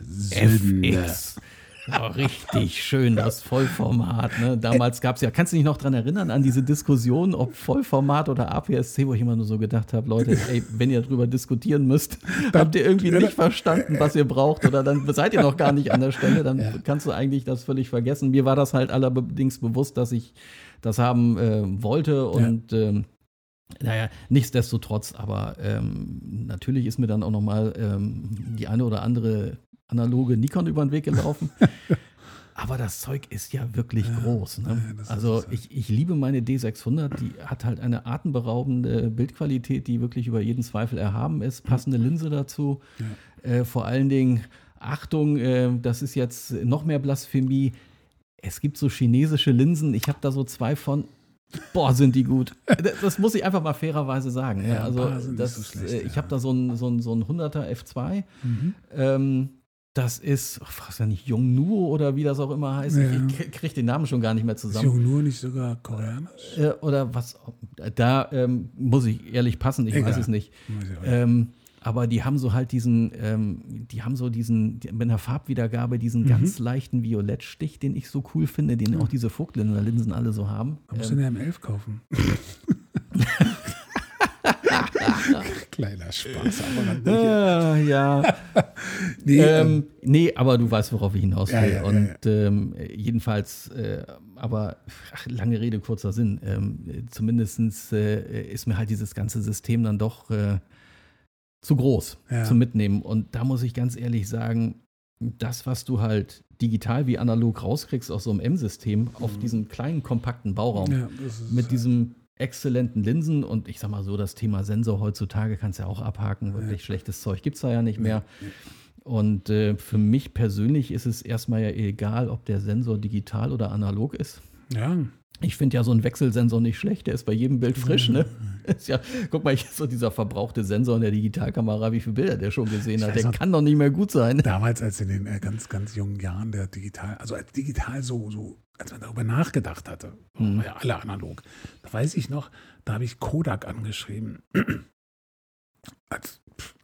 Sünde. FX. Ja, richtig schön, das Vollformat. Ne? Damals gab es ja, kannst du dich noch daran erinnern, an diese Diskussion, ob Vollformat oder APS-C, wo ich immer nur so gedacht habe, Leute, ey, wenn ihr darüber diskutieren müsst, habt ihr irgendwie nicht verstanden, was ihr braucht oder dann seid ihr noch gar nicht an der Stelle, dann ja. kannst du eigentlich das völlig vergessen. Mir war das halt allerdings bewusst, dass ich das haben äh, wollte und ja. ähm, naja, nichtsdestotrotz, aber ähm, natürlich ist mir dann auch nochmal ähm, die eine oder andere analoge Nikon über den Weg gelaufen. Aber das Zeug ist ja wirklich ja, groß. Ne? Ja, also ich, ich liebe meine D600, die hat halt eine atemberaubende Bildqualität, die wirklich über jeden Zweifel erhaben ist. Passende Linse dazu. Ja. Äh, vor allen Dingen, Achtung, äh, das ist jetzt noch mehr Blasphemie. Es gibt so chinesische Linsen, ich habe da so zwei von. Boah, sind die gut. Das muss ich einfach mal fairerweise sagen. Ja, also das, so schlecht, äh, ich habe da so ein, so ein, so ein 100er F2. Mhm. Ähm, das ist, oh, was ja nicht Nuo oder wie das auch immer heißt. Ja. Ich kriege den Namen schon gar nicht mehr zusammen. Ist Nuo nicht sogar koreanisch? Äh, oder was? Da ähm, muss ich ehrlich passen, ich Egal. weiß es nicht. Ähm, aber die haben so halt diesen, ähm, die haben so diesen, mit einer Farbwiedergabe, diesen mhm. ganz leichten Violettstich, den ich so cool finde, den mhm. auch diese Vogtländer-Linsen alle so haben. Da musst ähm, du eine M11 kaufen. Kleiner Spaß, aber äh, ja. nee, ähm, ähm, nee, aber du weißt, worauf ich hinaus will. Ja, ja, und ähm, jedenfalls, äh, aber ach, lange Rede, kurzer Sinn. Ähm, Zumindest äh, ist mir halt dieses ganze System dann doch äh, zu groß zum Mitnehmen. Und da muss ich ganz ehrlich sagen, das, was du halt digital wie analog rauskriegst aus so einem M-System mhm. auf diesem kleinen, kompakten Bauraum mit diesem exzellenten Linsen und ich sag mal so, das Thema Sensor heutzutage kannst du ja auch abhaken. Wirklich ja. schlechtes Zeug gibt es da ja nicht mehr. Und äh, für mich persönlich ist es erstmal ja egal, ob der Sensor digital oder analog ist. Ja. Ich finde ja so ein Wechselsensor nicht schlecht, der ist bei jedem Bild frisch, ne? Ist ja, guck mal, so dieser verbrauchte Sensor in der Digitalkamera, wie viele Bilder der schon gesehen hat, der kann doch nicht mehr gut sein. Damals, als in den äh, ganz, ganz jungen Jahren der Digital, also als digital so, so als man darüber nachgedacht hatte, mhm. ja alle analog, da weiß ich noch, da habe ich Kodak angeschrieben. als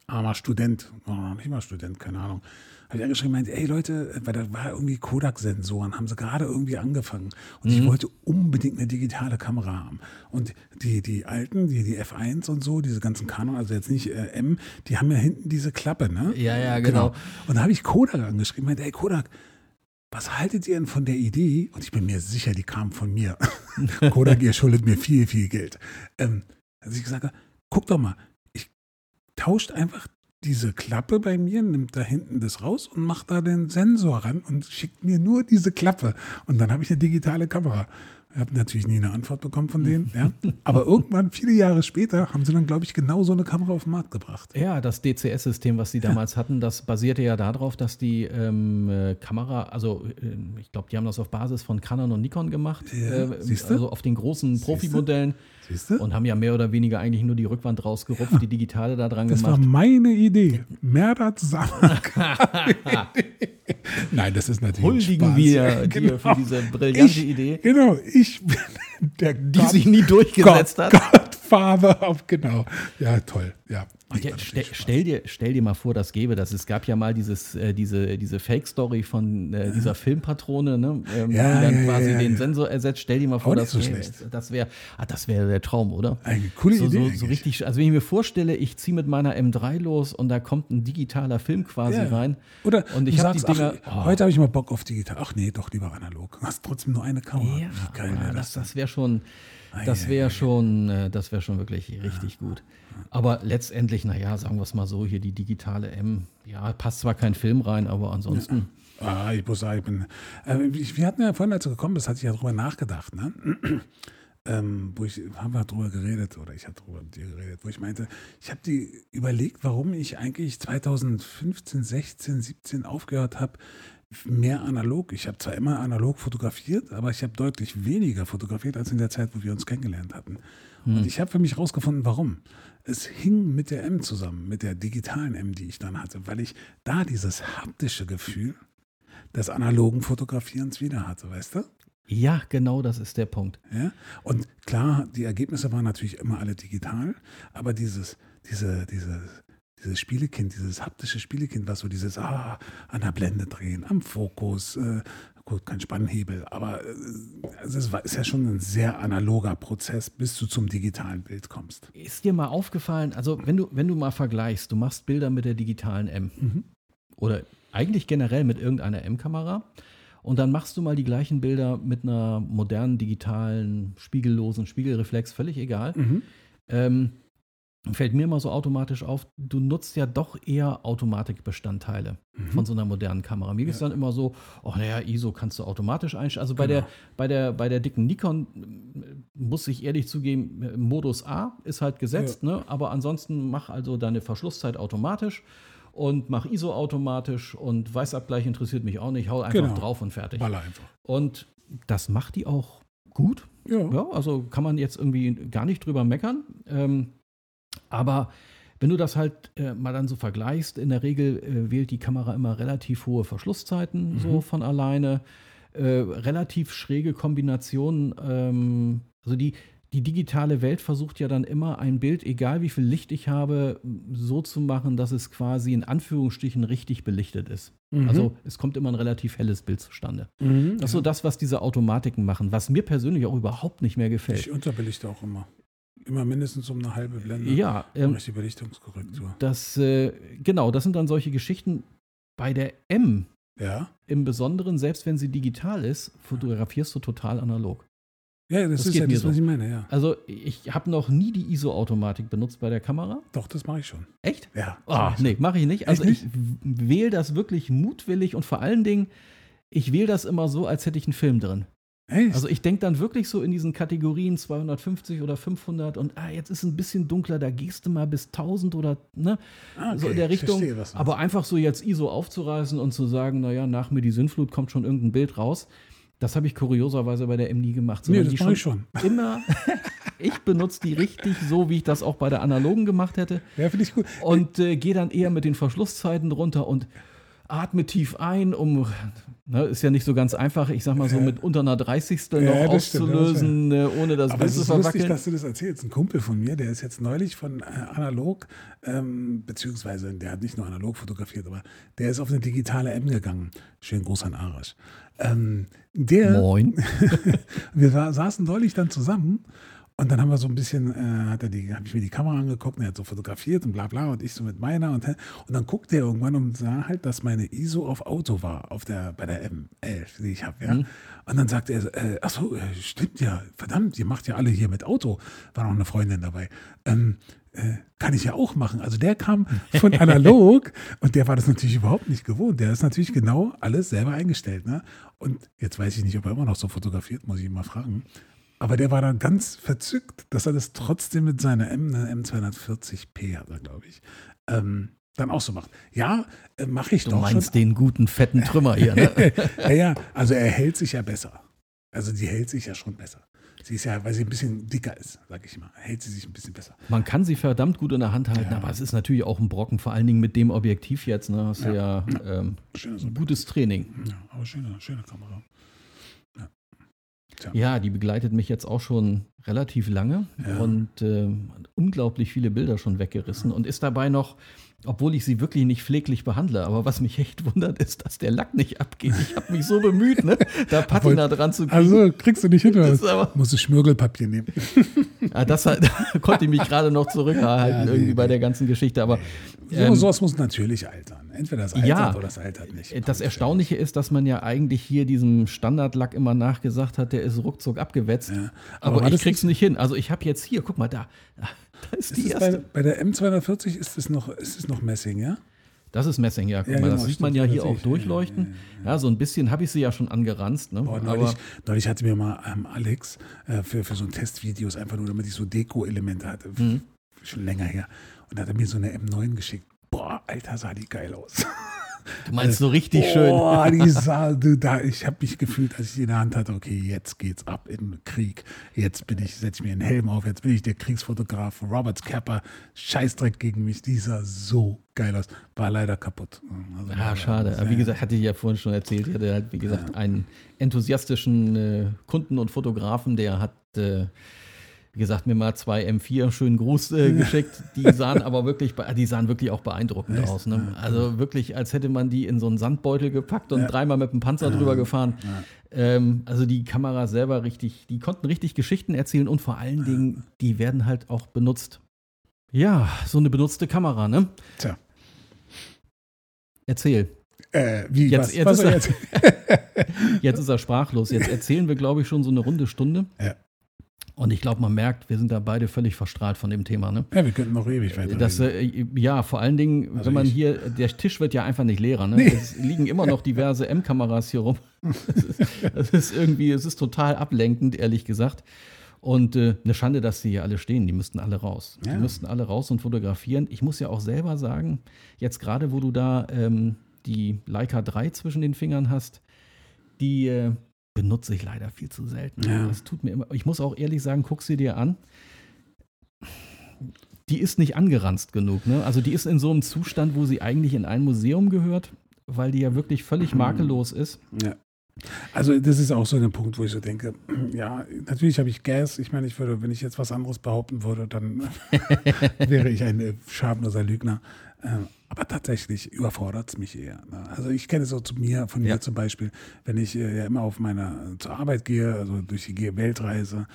armer Student, noch nicht mal Student, keine Ahnung habe ich angeschrieben, meinte, ey Leute, weil da war irgendwie Kodak-Sensoren, haben sie gerade irgendwie angefangen. Und mhm. ich wollte unbedingt eine digitale Kamera haben. Und die, die alten, die, die F1 und so, diese ganzen Canon, also jetzt nicht äh, M, die haben ja hinten diese Klappe, ne? Ja, ja, genau. genau. Und da habe ich Kodak angeschrieben, meinte, ey Kodak, was haltet ihr denn von der Idee? Und ich bin mir sicher, die kam von mir. Kodak, ihr schuldet mir viel, viel Geld. Ähm, als ich gesagt habe, guck doch mal, ich tauscht einfach diese Klappe bei mir, nimmt da hinten das raus und macht da den Sensor ran und schickt mir nur diese Klappe. Und dann habe ich eine digitale Kamera. Ich habe natürlich nie eine Antwort bekommen von denen. Ja. Aber irgendwann, viele Jahre später, haben sie dann, glaube ich, genau so eine Kamera auf den Markt gebracht. Ja, das DCS-System, was sie damals ja. hatten, das basierte ja darauf, dass die ähm, äh, Kamera, also äh, ich glaube, die haben das auf Basis von Canon und Nikon gemacht. Ja, äh, also auf den großen Profimodellen. Und haben ja mehr oder weniger eigentlich nur die Rückwand rausgerupft, ja. die digitale da dran das gemacht. Das war meine Idee. Merda zusammen. Nein, das ist natürlich Huldigen Spaß. wir genau. dir für diese brillante ich, Idee. Genau, ich bin der Die Gott, sich nie durchgesetzt Gott, hat. Gottfarbe auf, genau. Ja, toll, ja. Ja, stell, stell, dir, stell dir mal vor, das gäbe das. Es gab ja mal dieses, äh, diese, diese Fake-Story von äh, dieser Filmpatrone, ne? ähm, ja, die dann ja, quasi ja, den Sensor ersetzt. Stell dir mal vor, das, so wär, das wäre ah, das wär der Traum, oder? Eine coole so, Idee. So, so, richtig, also wenn ich mir vorstelle, ich ziehe mit meiner M3 los und da kommt ein digitaler Film quasi rein. Oder und ich habe die Dinger. Ach, oh. Heute habe ich mal Bock auf digital. Ach nee, doch lieber analog. Du hast trotzdem nur eine Kamera. Ja, Wie geil das, das wäre schon. Das wäre schon, äh, das wäre schon wirklich richtig gut. Aber letztendlich, naja, sagen wir es mal so, hier die digitale M, ja, passt zwar kein Film rein, aber ansonsten. Ah, ich muss sagen, ich bin. Äh, wir hatten ja vorhin, du gekommen bist, hatte ich ja drüber nachgedacht, ne? ähm, wo ich, haben wir drüber geredet, oder ich habe drüber mit dir geredet, wo ich meinte, ich habe die überlegt, warum ich eigentlich 2015, 16, 17 aufgehört habe, mehr analog. Ich habe zwar immer analog fotografiert, aber ich habe deutlich weniger fotografiert als in der Zeit, wo wir uns kennengelernt hatten. Hm. Und ich habe für mich herausgefunden, warum. Es hing mit der M zusammen, mit der digitalen M, die ich dann hatte, weil ich da dieses haptische Gefühl des analogen Fotografierens wieder hatte, weißt du? Ja, genau, das ist der Punkt. Ja? Und klar, die Ergebnisse waren natürlich immer alle digital, aber dieses, diese, diese, dieses Spielekind, dieses haptische Spielekind, was so dieses ah, an der Blende drehen, am Fokus, äh, gut, kein Spannhebel, aber äh, es ist, ist, ja schon ein sehr analoger Prozess, bis du zum digitalen Bild kommst. Ist dir mal aufgefallen, also wenn du, wenn du mal vergleichst, du machst Bilder mit der digitalen M mhm. oder eigentlich generell mit irgendeiner M-Kamera und dann machst du mal die gleichen Bilder mit einer modernen, digitalen, spiegellosen Spiegelreflex, völlig egal. Mhm. Ähm, fällt mir immer so automatisch auf, du nutzt ja doch eher Automatikbestandteile mhm. von so einer modernen Kamera. Mir ja. ist dann immer so, oh naja, ISO kannst du automatisch einstellen. Also bei, genau. der, bei, der, bei der dicken Nikon muss ich ehrlich zugeben, Modus A ist halt gesetzt, ja. ne? aber ansonsten mach also deine Verschlusszeit automatisch und mach ISO automatisch und Weißabgleich interessiert mich auch nicht, hau einfach genau. drauf und fertig. Baller einfach. Und das macht die auch gut. Ja. ja. Also kann man jetzt irgendwie gar nicht drüber meckern. Ähm, aber wenn du das halt äh, mal dann so vergleichst, in der Regel äh, wählt die Kamera immer relativ hohe Verschlusszeiten, mhm. so von alleine. Äh, relativ schräge Kombinationen. Ähm, also die, die digitale Welt versucht ja dann immer ein Bild, egal wie viel Licht ich habe, so zu machen, dass es quasi in Anführungsstrichen richtig belichtet ist. Mhm. Also es kommt immer ein relativ helles Bild zustande. Mhm, das ist ja. so das, was diese Automatiken machen, was mir persönlich auch überhaupt nicht mehr gefällt. Ich unterbelichte auch immer. Immer mindestens um eine halbe Blende. Ja. Ähm, die Belichtungskorrektur. Das, äh, genau, das sind dann solche Geschichten. Bei der M ja. im Besonderen, selbst wenn sie digital ist, fotografierst du total analog. Ja, das, das ist ja das, so. was ich meine, ja. Also ich habe noch nie die ISO-Automatik benutzt bei der Kamera. Doch, das mache ich schon. Echt? Ja. Oh, nee, mache ich nicht. Also nicht? ich wähle das wirklich mutwillig und vor allen Dingen, ich wähle das immer so, als hätte ich einen Film drin. Echt? Also ich denke dann wirklich so in diesen Kategorien 250 oder 500 und ah, jetzt ist es ein bisschen dunkler, da gehst du mal bis 1000 oder ne, ah, okay. so in der Richtung. Verstehe, aber einfach so jetzt ISO aufzureißen und zu sagen, naja, nach mir die Sinnflut kommt schon irgendein Bild raus. Das habe ich kurioserweise bei der M nie gemacht. Nee, das mache ich schon. Immer, ich benutze die richtig so, wie ich das auch bei der analogen gemacht hätte. Ja, finde ich gut. Und äh, gehe dann eher mit den Verschlusszeiten runter und atme tief ein, um, ne, ist ja nicht so ganz einfach, ich sag mal so mit unter einer 30. noch ja, auszulösen, stimmt, ja. ohne das Bild zu verwackeln. Es ist lustig, dass du das erzählst. Ein Kumpel von mir, der ist jetzt neulich von äh, analog, ähm, beziehungsweise der hat nicht nur analog fotografiert, aber der ist auf eine digitale M gegangen. Schönen Gruß an Arash. Ähm, der, Moin. wir saßen neulich dann zusammen und dann haben wir so ein bisschen, äh, hat er die, habe ich mir die Kamera angeguckt und er hat so fotografiert und bla bla und ich so mit meiner und, und dann guckte er irgendwann und sah halt, dass meine ISO auf Auto war, auf der, bei der M11, die ich habe, ja. Mhm. Und dann sagte er, äh, ach so, äh, stimmt ja, verdammt, ihr macht ja alle hier mit Auto. War noch eine Freundin dabei. Ähm, äh, kann ich ja auch machen. Also der kam von analog und der war das natürlich überhaupt nicht gewohnt. Der ist natürlich genau alles selber eingestellt. Ne? Und jetzt weiß ich nicht, ob er immer noch so fotografiert, muss ich ihn mal fragen. Aber der war dann ganz verzückt, dass er das trotzdem mit seiner M, eine M240p hat er, glaube ich, ähm, dann auch so macht. Ja, äh, mache ich du doch. Du meinst schon. den guten fetten Trümmer hier, ne? ja, ja, also er hält sich ja besser. Also die hält sich ja schon besser. Sie ist ja, weil sie ein bisschen dicker ist, sag ich mal, hält sie sich ein bisschen besser. Man kann sie verdammt gut in der Hand halten, ja. aber es ist natürlich auch ein Brocken, vor allen Dingen mit dem Objektiv jetzt. Ne, hast ja. du ja, ähm, gutes Training. Ja, aber schöne, schöne Kamera. Tja. Ja, die begleitet mich jetzt auch schon relativ lange ja. und äh, unglaublich viele Bilder schon weggerissen und ist dabei noch, obwohl ich sie wirklich nicht pfleglich behandle, aber was mich echt wundert, ist, dass der Lack nicht abgeht. Ich habe mich so bemüht, ne, da Patina dran zu kriegen. Also kriegst du nicht hin, oder? Musst du Schmirgelpapier nehmen. Ja, das halt, konnte ich mich gerade noch zurückhalten, ja, irgendwie nee, bei der ganzen Geschichte, aber. Ähm, so, sowas muss natürlich altern. Entweder das altert ja, oder das altert nicht. Das Erstaunliche ist, dass man ja eigentlich hier diesem Standardlack immer nachgesagt hat, der ist ruckzuck abgewetzt. Ja, aber, aber ich krieg's nicht hin. Also ich habe jetzt hier, guck mal da, da ist, ist die erste. Bei, bei, der M240 ist es noch, ist es noch Messing, ja? Das ist Messing, ja. Guck ja, mal, genau, das sieht man ja hier auch durchleuchten. Ja, ja, ja, so ein bisschen habe ich sie ja schon angeranzt. Ne? Boah, neulich, neulich hatte mir mal ähm, Alex äh, für, für so ein Testvideos einfach nur, damit ich so Deko-Elemente hatte. Mhm. Schon länger her. Und da hat er mir so eine M9 geschickt. Boah, Alter, sah die geil aus. Du meinst so richtig oh, schön. Boah, die sah, du, da, ich habe mich gefühlt, als ich die in der Hand hatte, okay, jetzt geht's ab in den Krieg. Jetzt bin ich, setze ich mir einen Helm auf, jetzt bin ich der Kriegsfotograf. Roberts Capper, Scheißdreck gegen mich. Die sah so geil aus. War leider kaputt. Also ja, schade. Aber wie gesagt, hatte ich ja vorhin schon erzählt, ich hatte halt, wie gesagt, ja. einen enthusiastischen äh, Kunden und Fotografen, der hat äh, wie gesagt, mir mal zwei M4 schönen Gruß äh, geschickt. Die sahen aber wirklich, die sahen wirklich auch beeindruckend Echt? aus. Ne? Also wirklich, als hätte man die in so einen Sandbeutel gepackt und ja. dreimal mit dem Panzer ja. drüber gefahren. Ja. Ähm, also die Kameras selber richtig, die konnten richtig Geschichten erzählen und vor allen Dingen, die werden halt auch benutzt. Ja, so eine benutzte Kamera, ne? Tja. Erzähl. Äh, wie, jetzt, was, jetzt, was ist er, jetzt ist er sprachlos. Jetzt erzählen wir, glaube ich, schon so eine runde Stunde. Ja. Und ich glaube, man merkt, wir sind da beide völlig verstrahlt von dem Thema. Ne? Ja, wir könnten noch ewig weiter. Das, äh, ja, vor allen Dingen, also wenn man ich. hier, der Tisch wird ja einfach nicht leerer. Ne? Nee. Es liegen immer noch diverse M-Kameras hier rum. Das ist, das ist, irgendwie, es ist total ablenkend, ehrlich gesagt. Und äh, eine Schande, dass die hier alle stehen. Die müssten alle raus. Ja. Die müssten alle raus und fotografieren. Ich muss ja auch selber sagen, jetzt gerade, wo du da ähm, die Leica 3 zwischen den Fingern hast, die, äh, benutze ich leider viel zu selten. Ja. Das tut mir immer. Ich muss auch ehrlich sagen, guck sie dir an. Die ist nicht angeranzt genug. Ne? Also die ist in so einem Zustand, wo sie eigentlich in ein Museum gehört, weil die ja wirklich völlig makellos ist. Ja. Also das ist auch so ein Punkt, wo ich so denke, ja, natürlich habe ich Gas. Ich meine, ich würde, wenn ich jetzt was anderes behaupten würde, dann wäre ich ein schamloser Lügner. Aber tatsächlich überfordert es mich eher. Ne? Also ich kenne es so zu mir, von ja. mir zum Beispiel, wenn ich äh, ja immer auf meiner zur Arbeit gehe, also durch die Weltreise,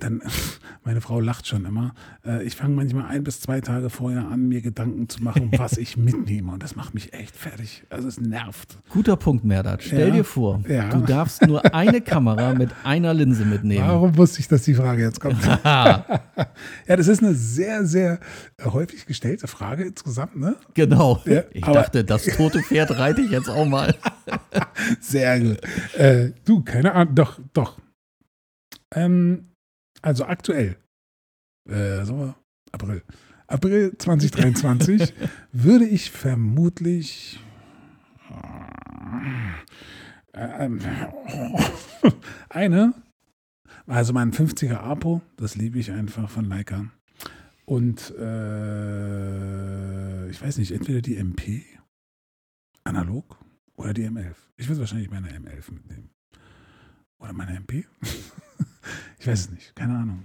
dann, meine Frau lacht schon immer. Äh, ich fange manchmal ein bis zwei Tage vorher an, mir Gedanken zu machen, was ich mitnehme. Und das macht mich echt fertig. Also es nervt. Guter Punkt, Merdat. Stell ja, dir vor, ja. du darfst nur eine Kamera mit einer Linse mitnehmen. Warum wusste ich, dass die Frage jetzt kommt? ja, das ist eine sehr, sehr häufig gestellte Frage insgesamt. Ne? Genau. Ja, ich dachte, das tote Pferd reite ich jetzt auch mal. sehr gut. Äh, du, keine Ahnung. Doch, doch Ähm, also aktuell, äh, Sommer, April, April 2023 würde ich vermutlich äh, äh, eine, also mein 50er Apo, das liebe ich einfach von Leica. Und äh, ich weiß nicht, entweder die MP analog oder die M11. Ich würde wahrscheinlich meine M11 mitnehmen. Oder meine MP? ich weiß es nicht, keine Ahnung.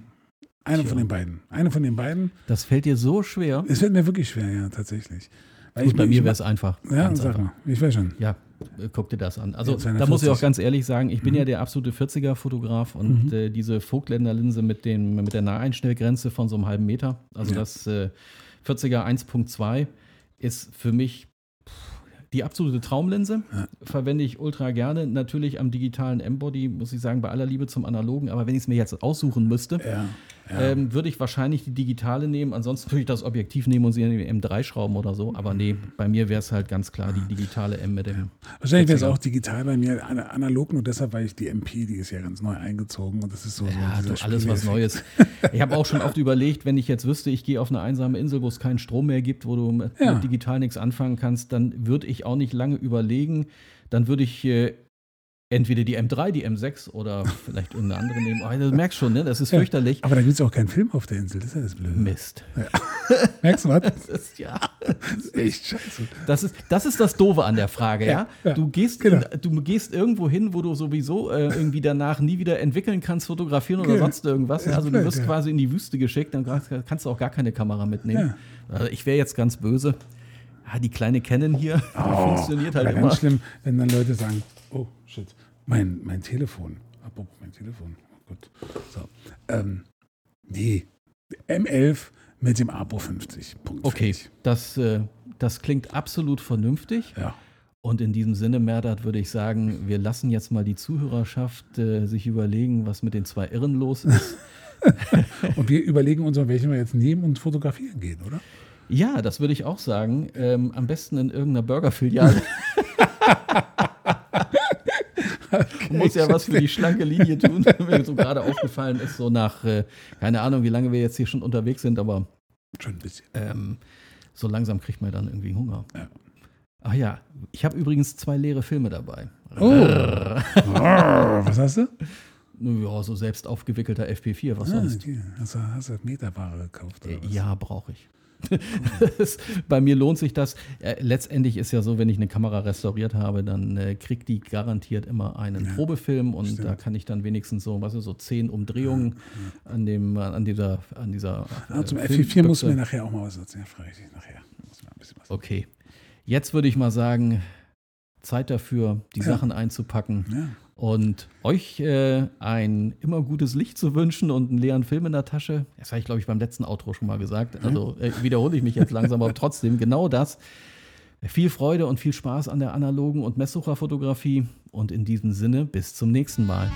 Eine von den beiden. Eine von den beiden. Das fällt dir so schwer. Es fällt mir wirklich schwer, ja, tatsächlich. Weil Gut, ich, bei mir wäre es einfach. Ja, sag einfach. mal. Ich weiß schon. Ja, äh, guck dir das an. Also da muss ich auch ganz ehrlich sagen, ich bin mhm. ja der absolute 40er-Fotograf und mhm. äh, diese Vogtländer-Linse mit, mit der Naheinstellgrenze von so einem halben Meter, also ja. das äh, 40er 1.2 ist für mich die absolute Traumlinse verwende ich ultra gerne. Natürlich am digitalen M-Body, muss ich sagen, bei aller Liebe zum Analogen. Aber wenn ich es mir jetzt aussuchen müsste, ja. Ja. Ähm, würde ich wahrscheinlich die digitale nehmen. Ansonsten würde ich das Objektiv nehmen und sie in die M3 schrauben oder so. Aber nee, bei mir wäre es halt ganz klar die digitale M mit dem. Wahrscheinlich wäre es auch digital bei mir analog, nur deshalb, weil ich die MP, die ist ja ganz neu eingezogen und das ist so. Ja, so alles was Neues. ich habe auch schon oft überlegt, wenn ich jetzt wüsste, ich gehe auf eine einsame Insel, wo es keinen Strom mehr gibt, wo du mit, ja. mit digital nichts anfangen kannst, dann würde ich auch nicht lange überlegen. Dann würde ich äh, entweder die M3, die M6 oder vielleicht irgendeine andere nehmen. Oh, du merkst schon, ne? das ist ja, fürchterlich. Aber da gibt es auch keinen Film auf der Insel, das ist ja das Blöde. Mist. Ja. Merkst du was? Das ist, ja. Das ist echt scheiße. Das ist, das ist das Doofe an der Frage, ja? ja? Du, gehst genau. in, du gehst irgendwo hin, wo du sowieso äh, irgendwie danach nie wieder entwickeln kannst, fotografieren oder genau. sonst irgendwas. Also du wirst quasi in die Wüste geschickt, dann kannst du auch gar keine Kamera mitnehmen. Also ich wäre jetzt ganz böse. Die kleine Canon hier oh, funktioniert halt immer. Ganz schlimm, wenn dann Leute sagen, oh mein, mein Telefon. Apropos mein Telefon. Oh Gott. So. Ähm, nee, M11 mit dem Abo 50. Punkt okay, das, äh, das klingt absolut vernünftig. Ja. Und in diesem Sinne, Merdat, würde ich sagen, wir lassen jetzt mal die Zuhörerschaft äh, sich überlegen, was mit den zwei Irren los ist. und wir überlegen uns, welchen wir jetzt nehmen und fotografieren gehen, oder? Ja, das würde ich auch sagen. Ähm, am besten in irgendeiner Burgerfiliale. muss ja was für die schlanke Linie tun. Mir so gerade aufgefallen ist, so nach, äh, keine Ahnung, wie lange wir jetzt hier schon unterwegs sind, aber schon ein bisschen. Ähm, so langsam kriegt man dann irgendwie Hunger. Ja. Ach ja, ich habe übrigens zwei leere Filme dabei. Oh. was hast du? Ja, so selbst aufgewickelter FP4, was ah, sonst. Okay. Hast, du, hast du Meterware gekauft? Oder was? Ja, brauche ich. Bei mir lohnt sich das. Äh, letztendlich ist ja so, wenn ich eine Kamera restauriert habe, dann äh, kriegt die garantiert immer einen ja, Probefilm und stimmt. da kann ich dann wenigstens so, was ist so zehn Umdrehungen ja, ja. an dem, an dieser, an dieser. Äh, zum F4 muss mir nachher auch mal was erzählen, frage ich nachher. Okay. Jetzt würde ich mal sagen, Zeit dafür, die Sachen einzupacken. Und euch äh, ein immer gutes Licht zu wünschen und einen leeren Film in der Tasche. Das habe ich, glaube ich, beim letzten Outro schon mal gesagt. Also äh, wiederhole ich mich jetzt langsam, aber trotzdem genau das. Viel Freude und viel Spaß an der analogen und Messsucherfotografie. Und in diesem Sinne, bis zum nächsten Mal.